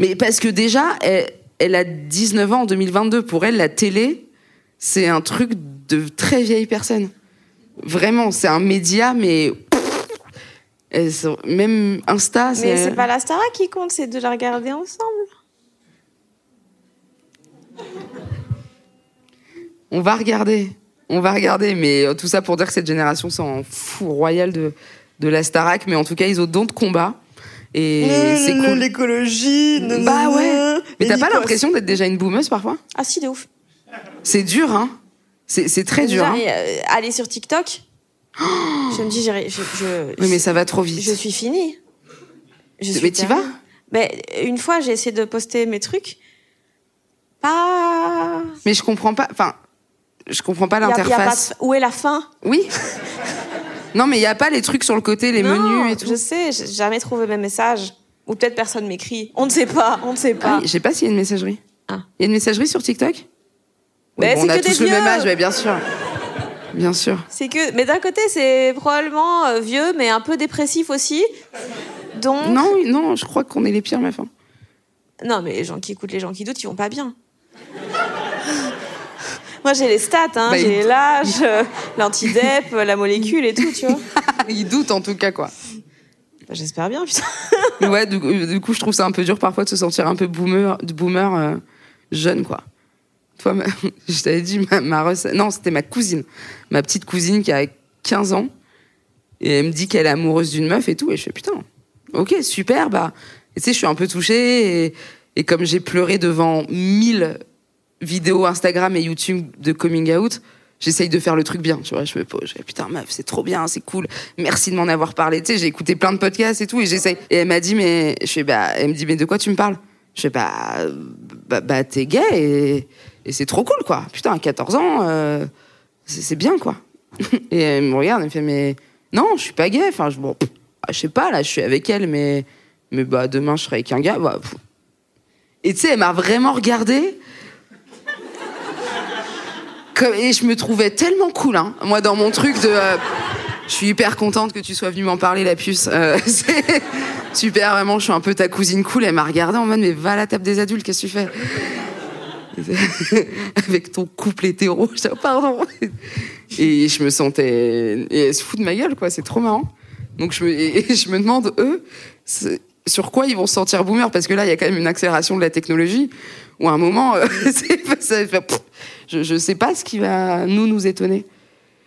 S1: Mais parce que déjà, elle, elle a 19 ans en 2022. Pour elle, la télé, c'est un truc de très vieille personne. Vraiment, c'est un média, mais. Même Insta,
S2: Mais c'est pas la Starac qui compte, c'est de la regarder ensemble.
S1: On va regarder. On va regarder. Mais euh, tout ça pour dire que cette génération s'en fout royal de, de la Starac. Mais en tout cas, ils ont don de combat. Et c'est cool.
S2: L'écologie.
S1: Bah ouais. Mais t'as pas l'impression d'être déjà une boumeuse parfois?
S2: Ah si, de ouf.
S1: C'est dur, hein C'est c'est très dur, hein
S2: euh, aller sur TikTok, je me dis, j'irai- je, je,
S1: Oui, mais ça va trop vite.
S2: je suis finie. Je suis
S1: Mais t'y vas?
S2: Mais une fois, j'ai essayé de poster mes trucs. Pas.
S1: Mais je comprends pas. Enfin, je comprends pas l'interface.
S2: Où est la fin?
S1: Oui. non, mais il y a pas les trucs sur le côté, les
S2: Non,
S1: menus et tout.
S2: Je sais, j'ai jamais trouvé mes messages. Ou peut-être personne m'écrit. On ne sait pas, on ne sait
S1: Ah
S2: pas.
S1: oui, je sais pas s'il y a une messagerie.
S2: Ah.
S1: Il y a une messagerie sur TikTok?
S2: Mais
S1: bon,
S2: c'est
S1: On a
S2: que
S1: tous le même âge, mais bien sûr. Bien sûr.
S2: C'est que, mais d'un côté, c'est probablement euh, vieux, mais un peu dépressif aussi. Donc,
S1: Non, non, je crois qu'on est les pires, ma fin.
S2: Non, mais les gens qui écoutent, les gens qui doutent, ils vont pas bien. Moi, j'ai les stats, hein,
S1: Bah,
S2: j'ai
S1: ils-
S2: l'âge, euh, l'antidep, la molécule et tout, tu vois.
S1: Ils doutent en tout cas, quoi.
S2: Bah, J'espère bien, putain.
S1: Mais ouais, du, coup- du coup, je trouve ça un peu dur parfois de se sentir un peu boomer, boomer euh, jeune, quoi. Toi, ma- je t'avais dit, ma, ma rec- non, c'était ma cousine, ma petite cousine qui a 15 ans, et elle me dit qu'elle est amoureuse d'une meuf et tout, et je fais putain, ok, super, bah, et tu sais, je suis un peu touchée, et, et comme j'ai pleuré devant 1000 vidéos Instagram et YouTube de coming out, j'essaye de faire le truc bien, tu vois. Je me pose, je fais, putain, meuf, c'est trop bien, c'est cool. Merci de m'en avoir parlé. Tu sais, j'ai écouté plein de podcasts et tout, et j'essaye. Et elle m'a dit, mais, je fais, bah, elle me dit, mais de quoi tu me parles? Je fais, bah, bah, bah, t'es gay et, c'est trop cool, quoi. Putain, à 14 ans, euh, c'est bien, quoi. et elle me regarde, elle me fait, mais, non, je suis pas gay. Enfin, je, bon, je sais pas, là, je suis avec elle, mais, mais, bah, demain, je serai avec un gars, bah. Et tu sais, elle m'a vraiment regardé. Et je me trouvais tellement cool, hein. Moi, dans mon truc de. euh, je suis hyper contente que tu sois venue m'en parler, la puce. Euh, super, vraiment, je suis un peu ta cousine cool. Elle m'a regardé en mode, mais va à la table des adultes, qu'est-ce que tu fais? Avec ton couple hétéro. Je dis, oh, pardon. Et je me sentais. Et elle se fout de ma gueule, quoi, c'est trop marrant. Donc je me, je me demande, eux, sur quoi ils vont se sentir boomer Parce que là, il y a quand même une accélération de la technologie, où à un moment, euh, je, je sais pas ce qui va nous, nous étonner.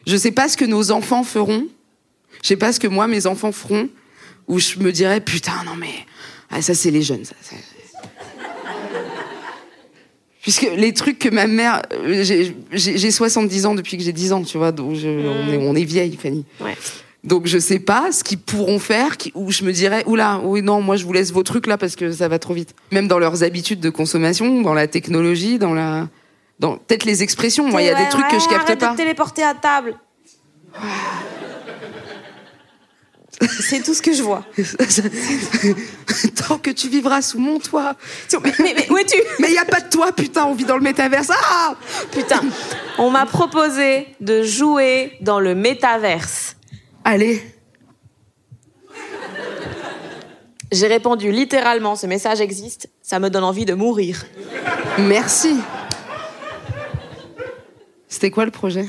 S1: Je sais pas ce que nos enfants feront. Je sais pas ce que moi, mes enfants feront, où je me dirais, putain, non mais, ah, ça c'est les jeunes, ça. ça- Puisque les trucs que ma mère, euh, j'ai- j'ai j'ai 70 ans depuis que j'ai 10 ans, tu vois, donc je- on, est, on est vieille, Fanny.
S2: Ouais.
S1: Donc je sais pas ce qu'ils pourront faire, qui, où je me dirais, oula, oui non, moi je vous laisse vos trucs là parce que ça va trop vite. Même dans leurs habitudes de consommation, dans la technologie, dans la, dans peut-être les expressions. Moi, il y a des
S2: Ouais,
S1: trucs que je capte
S2: arrête
S1: pas.
S2: de te téléporter à table. C'est tout ce que je vois.
S1: Tant que tu vivras sous mon toit.
S2: Mais, mais, mais où es-tu?
S1: Mais il y a pas de toit, putain, on vit dans le métaverse. Ah
S2: Putain, on m'a proposé de jouer dans le métaverse.
S1: Allez.
S2: J'ai répondu littéralement, ce message existe, ça me donne envie de mourir.
S1: Merci. C'était quoi le projet?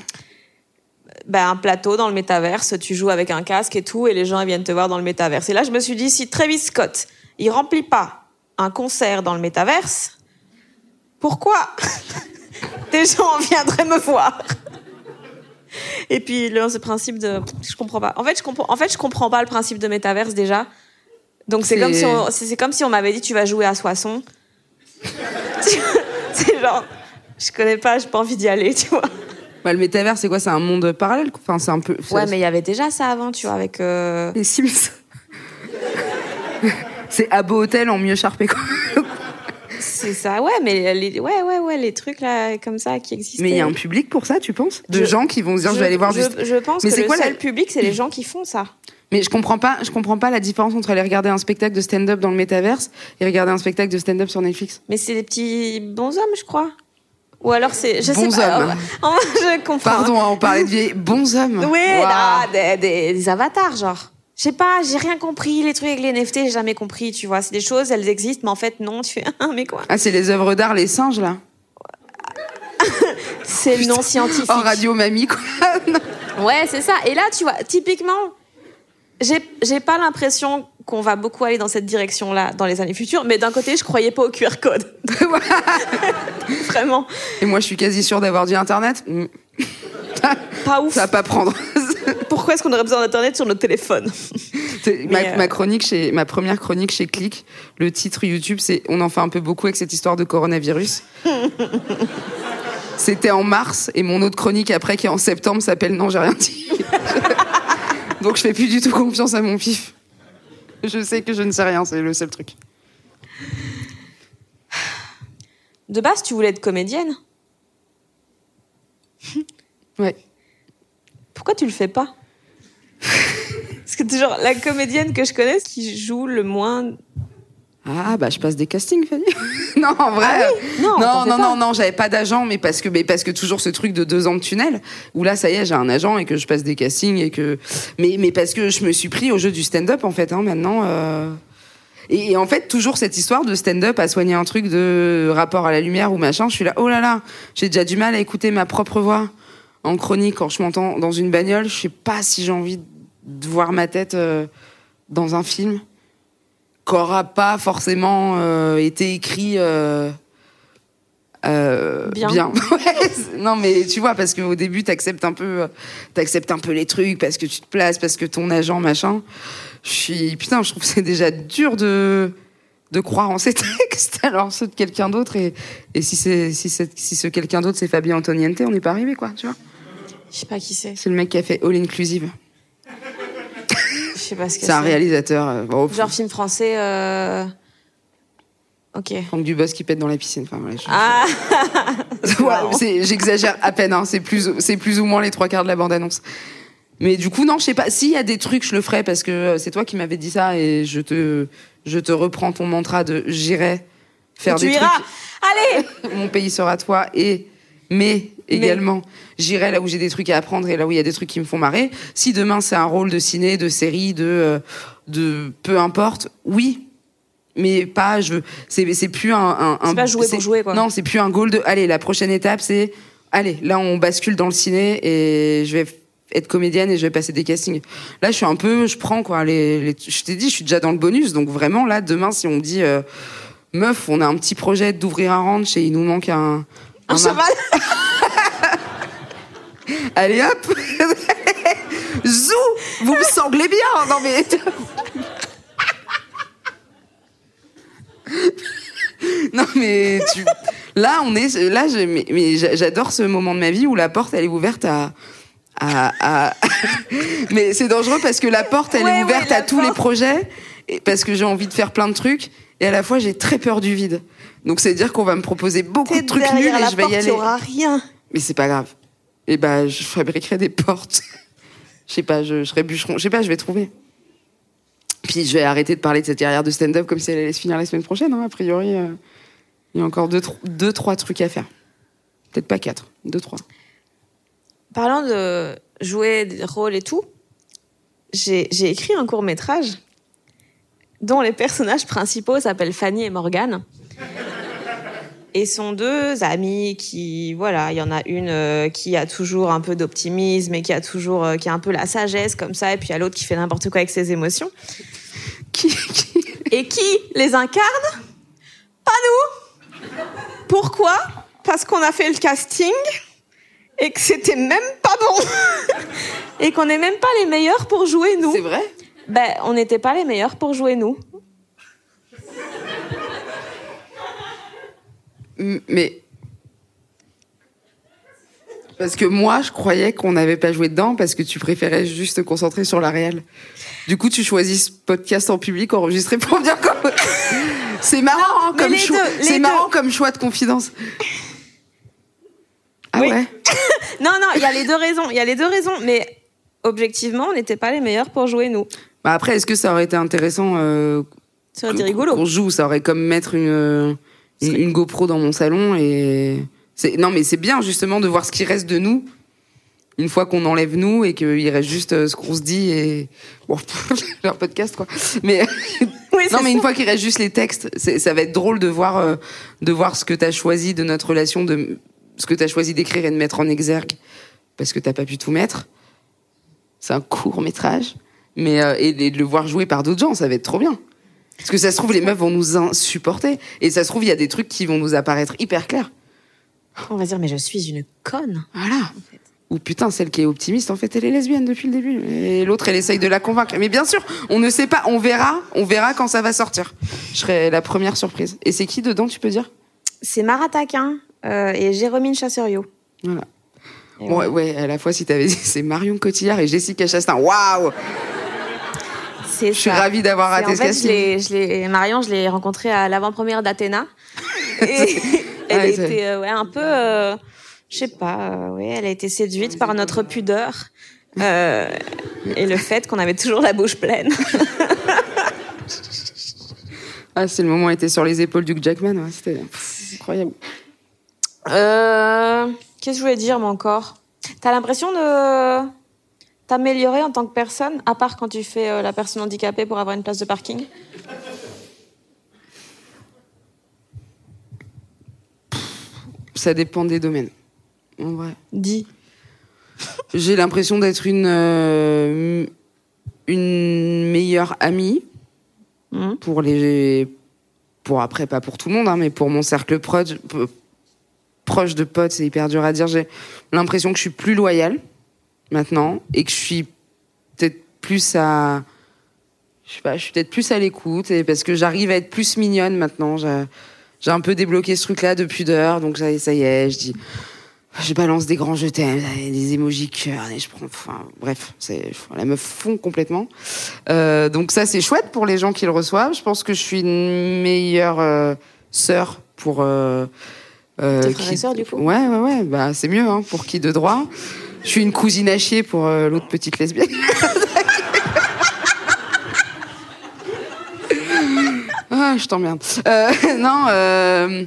S2: Ben, un plateau dans le métaverse, tu joues avec un casque et tout, et les gens ils viennent te voir dans le métaverse. Et là, je me suis dit, si Travis Scott, il remplit pas un concert dans le métaverse, pourquoi des gens viendraient me voir? Et puis, le, ce principe de... Je comprends pas. En fait, je comprends, en fait, je comprends pas le principe de métaverse déjà. Donc, c'est comme, si on- c'est comme si on m'avait dit, tu vas jouer à Soissons. c'est genre... Je connais pas, j'ai pas envie d'y aller, tu vois.
S1: bah, Le métaverse, c'est quoi? C'est un monde parallèle Enfin, c'est un peu.
S2: Ouais, mais il y avait déjà ça avant, tu vois, avec. euh,
S1: Les Sims. c'est Abo Hotel en mieux charpé, quoi.
S2: C'est ça, ouais, mais les, ouais, ouais, ouais, les trucs là, comme ça, qui existent.
S1: Mais il y a un public pour ça, tu penses? De
S2: Je-
S1: gens qui vont se dire, je, vais aller voir
S2: je,
S1: juste.
S2: je pense
S1: Mais
S2: que
S1: c'est
S2: le
S1: quoi la-
S2: seul public, c'est les gens qui font ça.
S1: Mais je comprends pas, je comprends pas la différence entre aller regarder un spectacle de stand-up dans le métaverse et regarder un spectacle de stand-up sur Netflix.
S2: Mais c'est des petits bons hommes, je crois. Ou alors c'est. Je
S1: Bons
S2: sais pas.
S1: hommes.
S2: Je comprends.
S1: Pardon, on parlait de bons hommes.
S2: Oui, des, des- des avatars, genre. Je sais pas, j'ai rien compris. Les trucs avec les NFT, j'ai jamais compris, tu vois. C'est des choses, elles existent, mais en fait, non. Tu fais, ah, mais quoi?
S1: Ah, c'est les œuvres d'art, les singes, là?
S2: C'est le non scientifique.
S1: En radio mamie, quoi.
S2: Ouais, c'est ça. Et là, tu vois, typiquement, j'ai pas l'impression qu'on va beaucoup aller dans cette direction-là dans les années futures, mais d'un côté, je croyais pas au QR code. Vraiment.
S1: Et moi, je suis quasi sûre d'avoir dit Internet.
S2: Pas ouf.
S1: Ça va pas prendre.
S2: Pourquoi est-ce qu'on aurait besoin d'Internet sur nos téléphones
S1: C'est- ma,
S2: euh,
S1: ma chronique chez ma première chronique chez Click, le titre YouTube c'est on en fait un peu beaucoup avec cette histoire de coronavirus. C'était en mars et mon autre chronique après qui est en septembre s'appelle non j'ai rien dit. Donc je fais plus du tout confiance à mon pif. Je sais que je ne sais rien, c'est le seul truc.
S2: De base, tu voulais être comédienne.
S1: Ouais.
S2: Pourquoi tu le fais pas Parce que genre la comédienne que je connais qui joue le moins.
S1: Ah bah je passe des castings Fanny. non en vrai.
S2: Ah Non,
S1: non non non, j'avais pas d'agent mais parce que mais parce que toujours ce truc de deux ans de tunnel où là ça y est j'ai un agent et que je passe des castings et que mais mais parce que je me suis pris au jeu du stand-up en fait hein, maintenant. euh. Et, et en fait toujours cette histoire de stand-up à soigner un truc de rapport à la lumière ou machin. Je suis là oh là là j'ai déjà du mal à écouter ma propre voix en chronique quand je m'entends dans une bagnole. Je sais pas si j'ai envie de voir ma tête euh, dans un film qu'aura pas forcément euh, été écrit euh, euh,
S2: Bien.
S1: Non mais tu vois parce qu'au début t'acceptes un peu t'acceptes un peu les trucs parce que tu te places parce que ton agent machin je suis putain je trouve que c'est déjà dur de de croire en ces textes alors ceux de quelqu'un d'autre et, et si c'est si si ce quelqu'un d'autre c'est Fabien Antoniente on n'est pas arrivé quoi tu vois
S2: Je sais pas qui c'est.
S1: c'est le mec qui a fait All Inclusive
S2: Je sais pas ce que
S1: c'est un réalisateur euh, bon,
S2: Genre film français. euh, Ok.
S1: Franck Dubos qui pète dans la piscine enfin voilà, je-
S2: Ah
S1: c'est- J'exagère à peine, hein, c'est plus, c'est plus ou moins les trois quarts de la bande-annonce. Mais du coup, non, je sais pas. S'il y a des trucs, je le ferai parce que euh, c'est toi qui m'avais dit ça et je te, je te reprends ton mantra de j'irai faire
S2: Tu
S1: des
S2: iras
S1: trucs.
S2: Allez
S1: Mon pays sera toi et mais également j'irai là où j'ai des trucs à apprendre et là où il y a des trucs qui me font marrer. Si demain c'est un rôle de ciné, de série, de, euh, de peu importe, oui. Mais pas, je c'est, c'est plus un, un, un-
S2: C'est pas jouer pour jouer, quoi.
S1: Non, c'est plus un goal de, allez, la prochaine étape, c'est, allez, là, on bascule dans le ciné et je vais être comédienne et je vais passer des castings. Là, je suis un peu, je prends, quoi, les, les- je t'ai dit, je suis déjà dans le bonus, donc vraiment, là, demain, si on me dit, euh, meuf, on a un petit projet d'ouvrir un ranch et il nous manque un,
S2: Un cheval.
S1: Allez hop. Zou. Vous me sanglez bien. Non mais... non mais tu... Là, on est, là, je- mais, j'adore ce moment de ma vie où la porte, elle est ouverte à, à, à- mais c'est dangereux parce que la porte, elle
S2: Ouais,
S1: est ouverte à tous les projets, et parce que j'ai envie de faire plein de trucs, et à la fois, j'ai très peur du vide. Donc, c'est dire qu'on va me proposer beaucoup de trucs nuls et
S2: la
S1: je vais
S2: porte,
S1: y
S2: il
S1: aller.
S2: aura rien.
S1: Mais c'est pas grave. Et bah, je fabriquerai des portes. Je sais pas, je, je serai bûcheron. Je sais pas, je vais trouver. Puis je vais arrêter de parler de cette carrière de stand-up comme si elle allait se finir la semaine prochaine. hein. A priori, euh, il y a encore deux, deux, trois trucs à faire. Peut-être pas quatre, deux, trois.
S2: Parlant de jouer des rôles et tout, j'ai écrit un court métrage dont les personnages principaux s'appellent Fanny et Morgane. Et sont deux amies qui, voilà, il y en a une euh, qui a toujours un peu d'optimisme et qui a toujours, euh, qui a un peu la sagesse comme ça, et puis il y a l'autre qui fait n'importe quoi avec ses émotions.
S1: Qui, qui-
S2: Et qui les incarne? Pas nous Pourquoi? Parce qu'on a fait le casting et que c'était même pas bon et qu'on n'est même pas les meilleurs pour jouer nous.
S1: C'est vrai?
S2: Ben, on n'était pas les meilleurs pour jouer nous.
S1: Mais. Parce que moi, je croyais qu'on n'avait pas joué dedans parce que tu préférais juste te concentrer sur la réelle. Du coup, tu choisis ce podcast en public enregistré pour dire comme. C'est marrant, hein, comme choix. C'est marrant
S2: deux.
S1: comme choix de confidence. Ah
S2: Oui.
S1: ouais.
S2: Non, non, il y a les deux raisons. Il y a les deux raisons, mais objectivement, on n'était pas les meilleurs pour jouer nous.
S1: Bah après, est-ce que ça aurait été intéressant euh,
S2: Ça aurait été rigolo.
S1: qu'on joue? Ça aurait comme mettre une, euh, une, une GoPro dans mon salon et non mais c'est bien justement de voir ce qui reste de nous une fois qu'on enlève nous et qu'il reste juste euh, ce qu'on se dit et bon leur podcast quoi. Mais
S2: Oui,
S1: non mais une
S2: ça.
S1: fois qu'il reste juste les textes, ça va être drôle de voir euh, de voir ce que t'as choisi de notre relation, de ce que t'as choisi d'écrire et de mettre en exergue parce que t'as pas pu tout mettre. C'est un court métrage, mais euh, et, et de le voir joué par d'autres gens, ça va être trop bien. Parce que ça se trouve les meufs vont nous insupporter et ça se trouve il y a des trucs qui vont nous apparaître hyper clairs.
S2: On va dire, mais je suis une conne.
S1: Voilà. Ou putain, celle qui est optimiste, en fait, elle est lesbienne depuis le début. Et l'autre, elle essaye de la convaincre. Mais bien sûr, on ne sait pas, on verra, on verra quand ça va sortir. Je serai la première surprise. Et c'est qui dedans, tu peux dire?
S2: C'est Mara Taquin euh, et Jérôme Chasserio.
S1: Voilà. Bon, ouais, ouais, à la fois, si t'avais dit, c'est Marion Cotillard et Jessica Chastain. Waouh
S2: C'est
S1: Je suis
S2: ça.
S1: ravie d'avoir raté
S2: en
S1: ce
S2: fait,
S1: casting.
S2: je l'ai, Marion, je l'ai rencontrée à l'avant-première d'Athéna. Et elle
S1: Ouais,
S2: était euh, ouais, un peu, euh, je sais pas, euh, ouais, elle a été séduite par notre pudeur euh, et le fait qu'on avait toujours la bouche pleine.
S1: Ah, c'est le moment où elle était sur les épaules du Jackman. ouais, C'était incroyable.
S2: Euh, qu'est-ce que je voulais dire, moi encore? T'as l'impression de t'améliorer en tant que personne, à part quand tu fais euh, la personne handicapée pour avoir une place de parking?
S1: Ça dépend des domaines. En vrai.
S2: Dis.
S1: J'ai l'impression d'être une, euh, une meilleure amie
S2: Mhm.
S1: pour les. Pour après, pas pour tout le monde, hein, mais pour mon cercle proche, proche de potes, c'est hyper dur à dire. J'ai l'impression que je suis plus loyale maintenant et que je suis peut-être plus à. Je sais pas, je suis peut-être plus à l'écoute et parce que j'arrive à être plus mignonne maintenant. J'ai un peu débloqué ce truc-là de pudeur, donc ça, ça y est, je dis. Je balance des grands je t'aime, des emojis cœur, et je prends, enfin, bref, la meuf fond complètement. Euh, donc ça, c'est chouette pour les gens qui le reçoivent. Je pense que je suis une meilleure euh, sœur pour. Euh, euh,
S2: et sœurs, du coup?
S1: Ouais, ouais, ouais. Bah, c'est mieux, hein, pour qui de droit. Je suis une cousine à chier pour euh, l'autre petite lesbienne. ah, je t'emmerde. Euh, non, euh,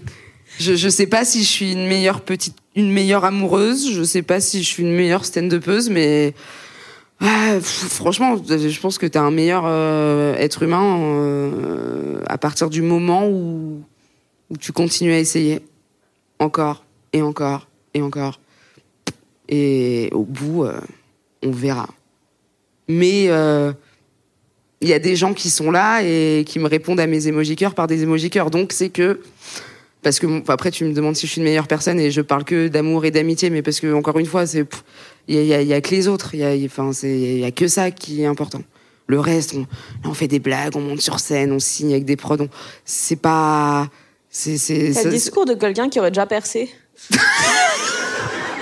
S1: je, je sais pas si je suis une meilleure petite, une meilleure amoureuse. Je sais pas si je suis une meilleure stand-upeuse, mais franchement, je pense que t'es un meilleur euh, être humain à partir du moment où tu continues à essayer encore et encore et encore. Et au bout, euh, on verra. Mais euh, il y a des gens qui sont là et qui me répondent à mes émojis cœurs par des émojis cœurs. Donc c'est que parce que bon, après tu me demandes si je suis une meilleure personne et je parle que d'amour et d'amitié, mais parce que encore une fois c'est il y y y a que les autres, il y a enfin il y a que ça qui est important. Le reste, on, fait des blagues, on monte sur scène, on signe avec des prods. C'est pas C'est
S3: le discours de quelqu'un qui aurait déjà percé.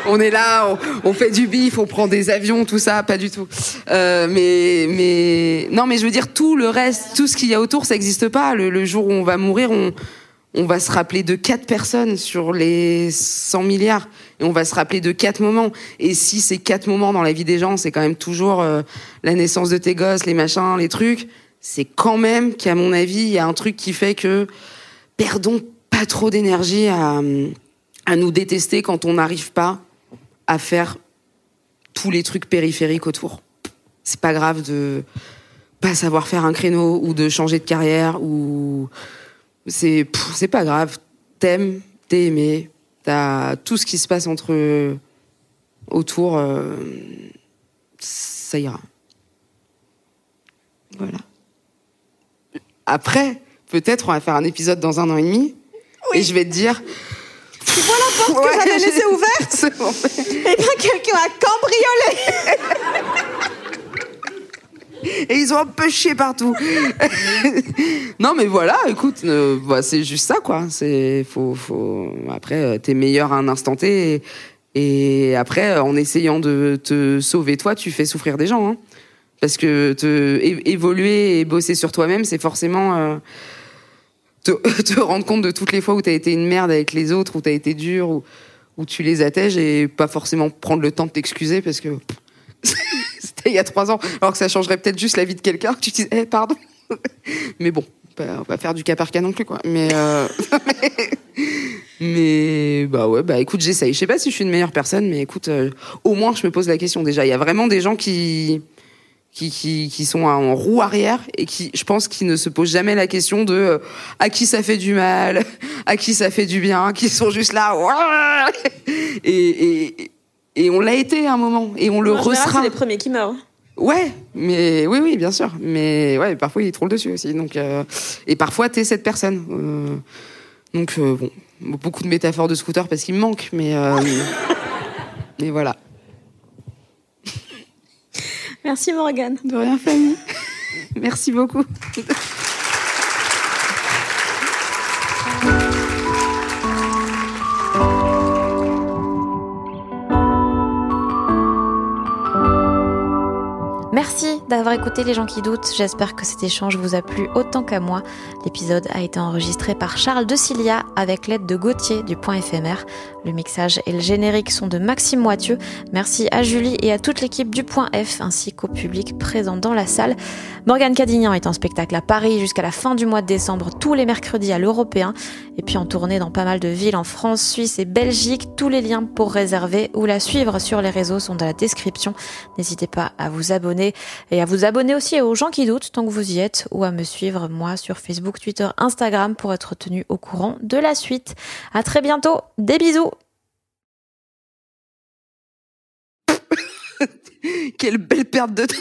S1: on est là, on, on fait du bif, on prend des avions, tout ça, pas du tout. Euh, mais mais non, mais je veux dire tout le reste, tout ce qu'il y a autour, ça n'existe pas. Le, le jour où on va mourir, on on va se rappeler de quatre personnes sur les 100 milliards et on va se rappeler de quatre moments. Et si ces quatre moments dans la vie des gens, c'est quand même toujours euh, la naissance de tes gosses, les machins, les trucs, c'est quand même qu'à mon avis, il y a un truc qui fait que perdons pas trop d'énergie à, à nous détester quand on n'arrive pas à faire tous les trucs périphériques autour. C'est pas grave de pas savoir faire un créneau ou de changer de carrière ou c'est c'est pas grave. T'aimes, t'es aimé, t'as tout ce qui se passe entre autour, euh, ça ira. Voilà. Après, peut-être on va faire un épisode dans un an et demi et je vais te dire. Tu vois la porte
S3: que j'avais laissée ouverte
S1: C'est bon.
S3: Eh bien, quelqu'un a cambriolé
S1: Et ils ont un peu chié partout. non, mais voilà, écoute, euh, bah, c'est juste ça, quoi. C'est faut, faut. Après, euh, t'es meilleur à un instant T. Et, et après, euh, en essayant de te sauver toi, tu fais souffrir des gens. hein. Parce que te évoluer et bosser sur toi-même, c'est forcément euh, te, rendre compte de toutes les fois où t'as été une merde avec les autres, où t'as été dur, où, tu les attèges et pas forcément prendre le temps de t'excuser parce que c'était il y a trois ans, alors que ça changerait peut-être juste la vie de quelqu'un. Tu te dis, eh, pardon. Mais bon, on va faire du cas par cas non plus, quoi. Mais, euh, mais bah ouais, bah écoute, j'essaye. Je sais pas si je suis une meilleure personne, mais écoute, euh, au moins je me pose la question déjà. Il y a vraiment des gens qui qui, qui, qui sont en roue arrière et qui, je pense, qui ne se posent jamais la question de euh, à qui ça fait du mal, à qui ça fait du bien, qui sont juste là. ouah Et, et, et on l'a été à un moment et on le ressera.
S3: C'est les premiers qui meurent.
S1: Ouais, mais oui, oui, bien sûr. Mais ouais, parfois il trop le dessus aussi. Donc, euh, et parfois t'es cette personne. Euh, donc bon, beaucoup de métaphores de scooter parce qu'il me manque, mais mais voilà.
S3: Merci Morgane.
S1: De rien, famille. Merci beaucoup.
S2: d'avoir écouté les gens qui doutent. J'espère que cet échange vous a plu autant qu'à moi. L'épisode a été enregistré par Charles De Cilia avec l'aide de Gauthier du Point éphémère. Le mixage et le générique sont de Maxime Moitieu. Merci à Julie et à toute l'équipe du Point F ainsi qu'au public présent dans la salle. Morgane Cadignan est en spectacle à Paris jusqu'à la fin du mois de décembre, tous les mercredis à l'Européen. Et puis en tournée dans pas mal de villes en France, Suisse et Belgique. Tous les liens pour réserver ou la suivre sur les réseaux sont dans la description. N'hésitez pas à vous abonner et à vous abonner aussi aux gens qui doutent tant que vous y êtes ou à me suivre moi sur Facebook, Twitter, Instagram pour être tenu au courant de la suite. À très bientôt. Des bisous.
S1: Quelle belle perte de temps.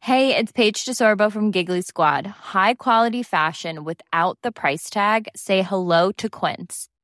S4: Hey, it's Paige DeSorbo from Giggly Squad. High quality fashion without the price tag. Say hello to Quince.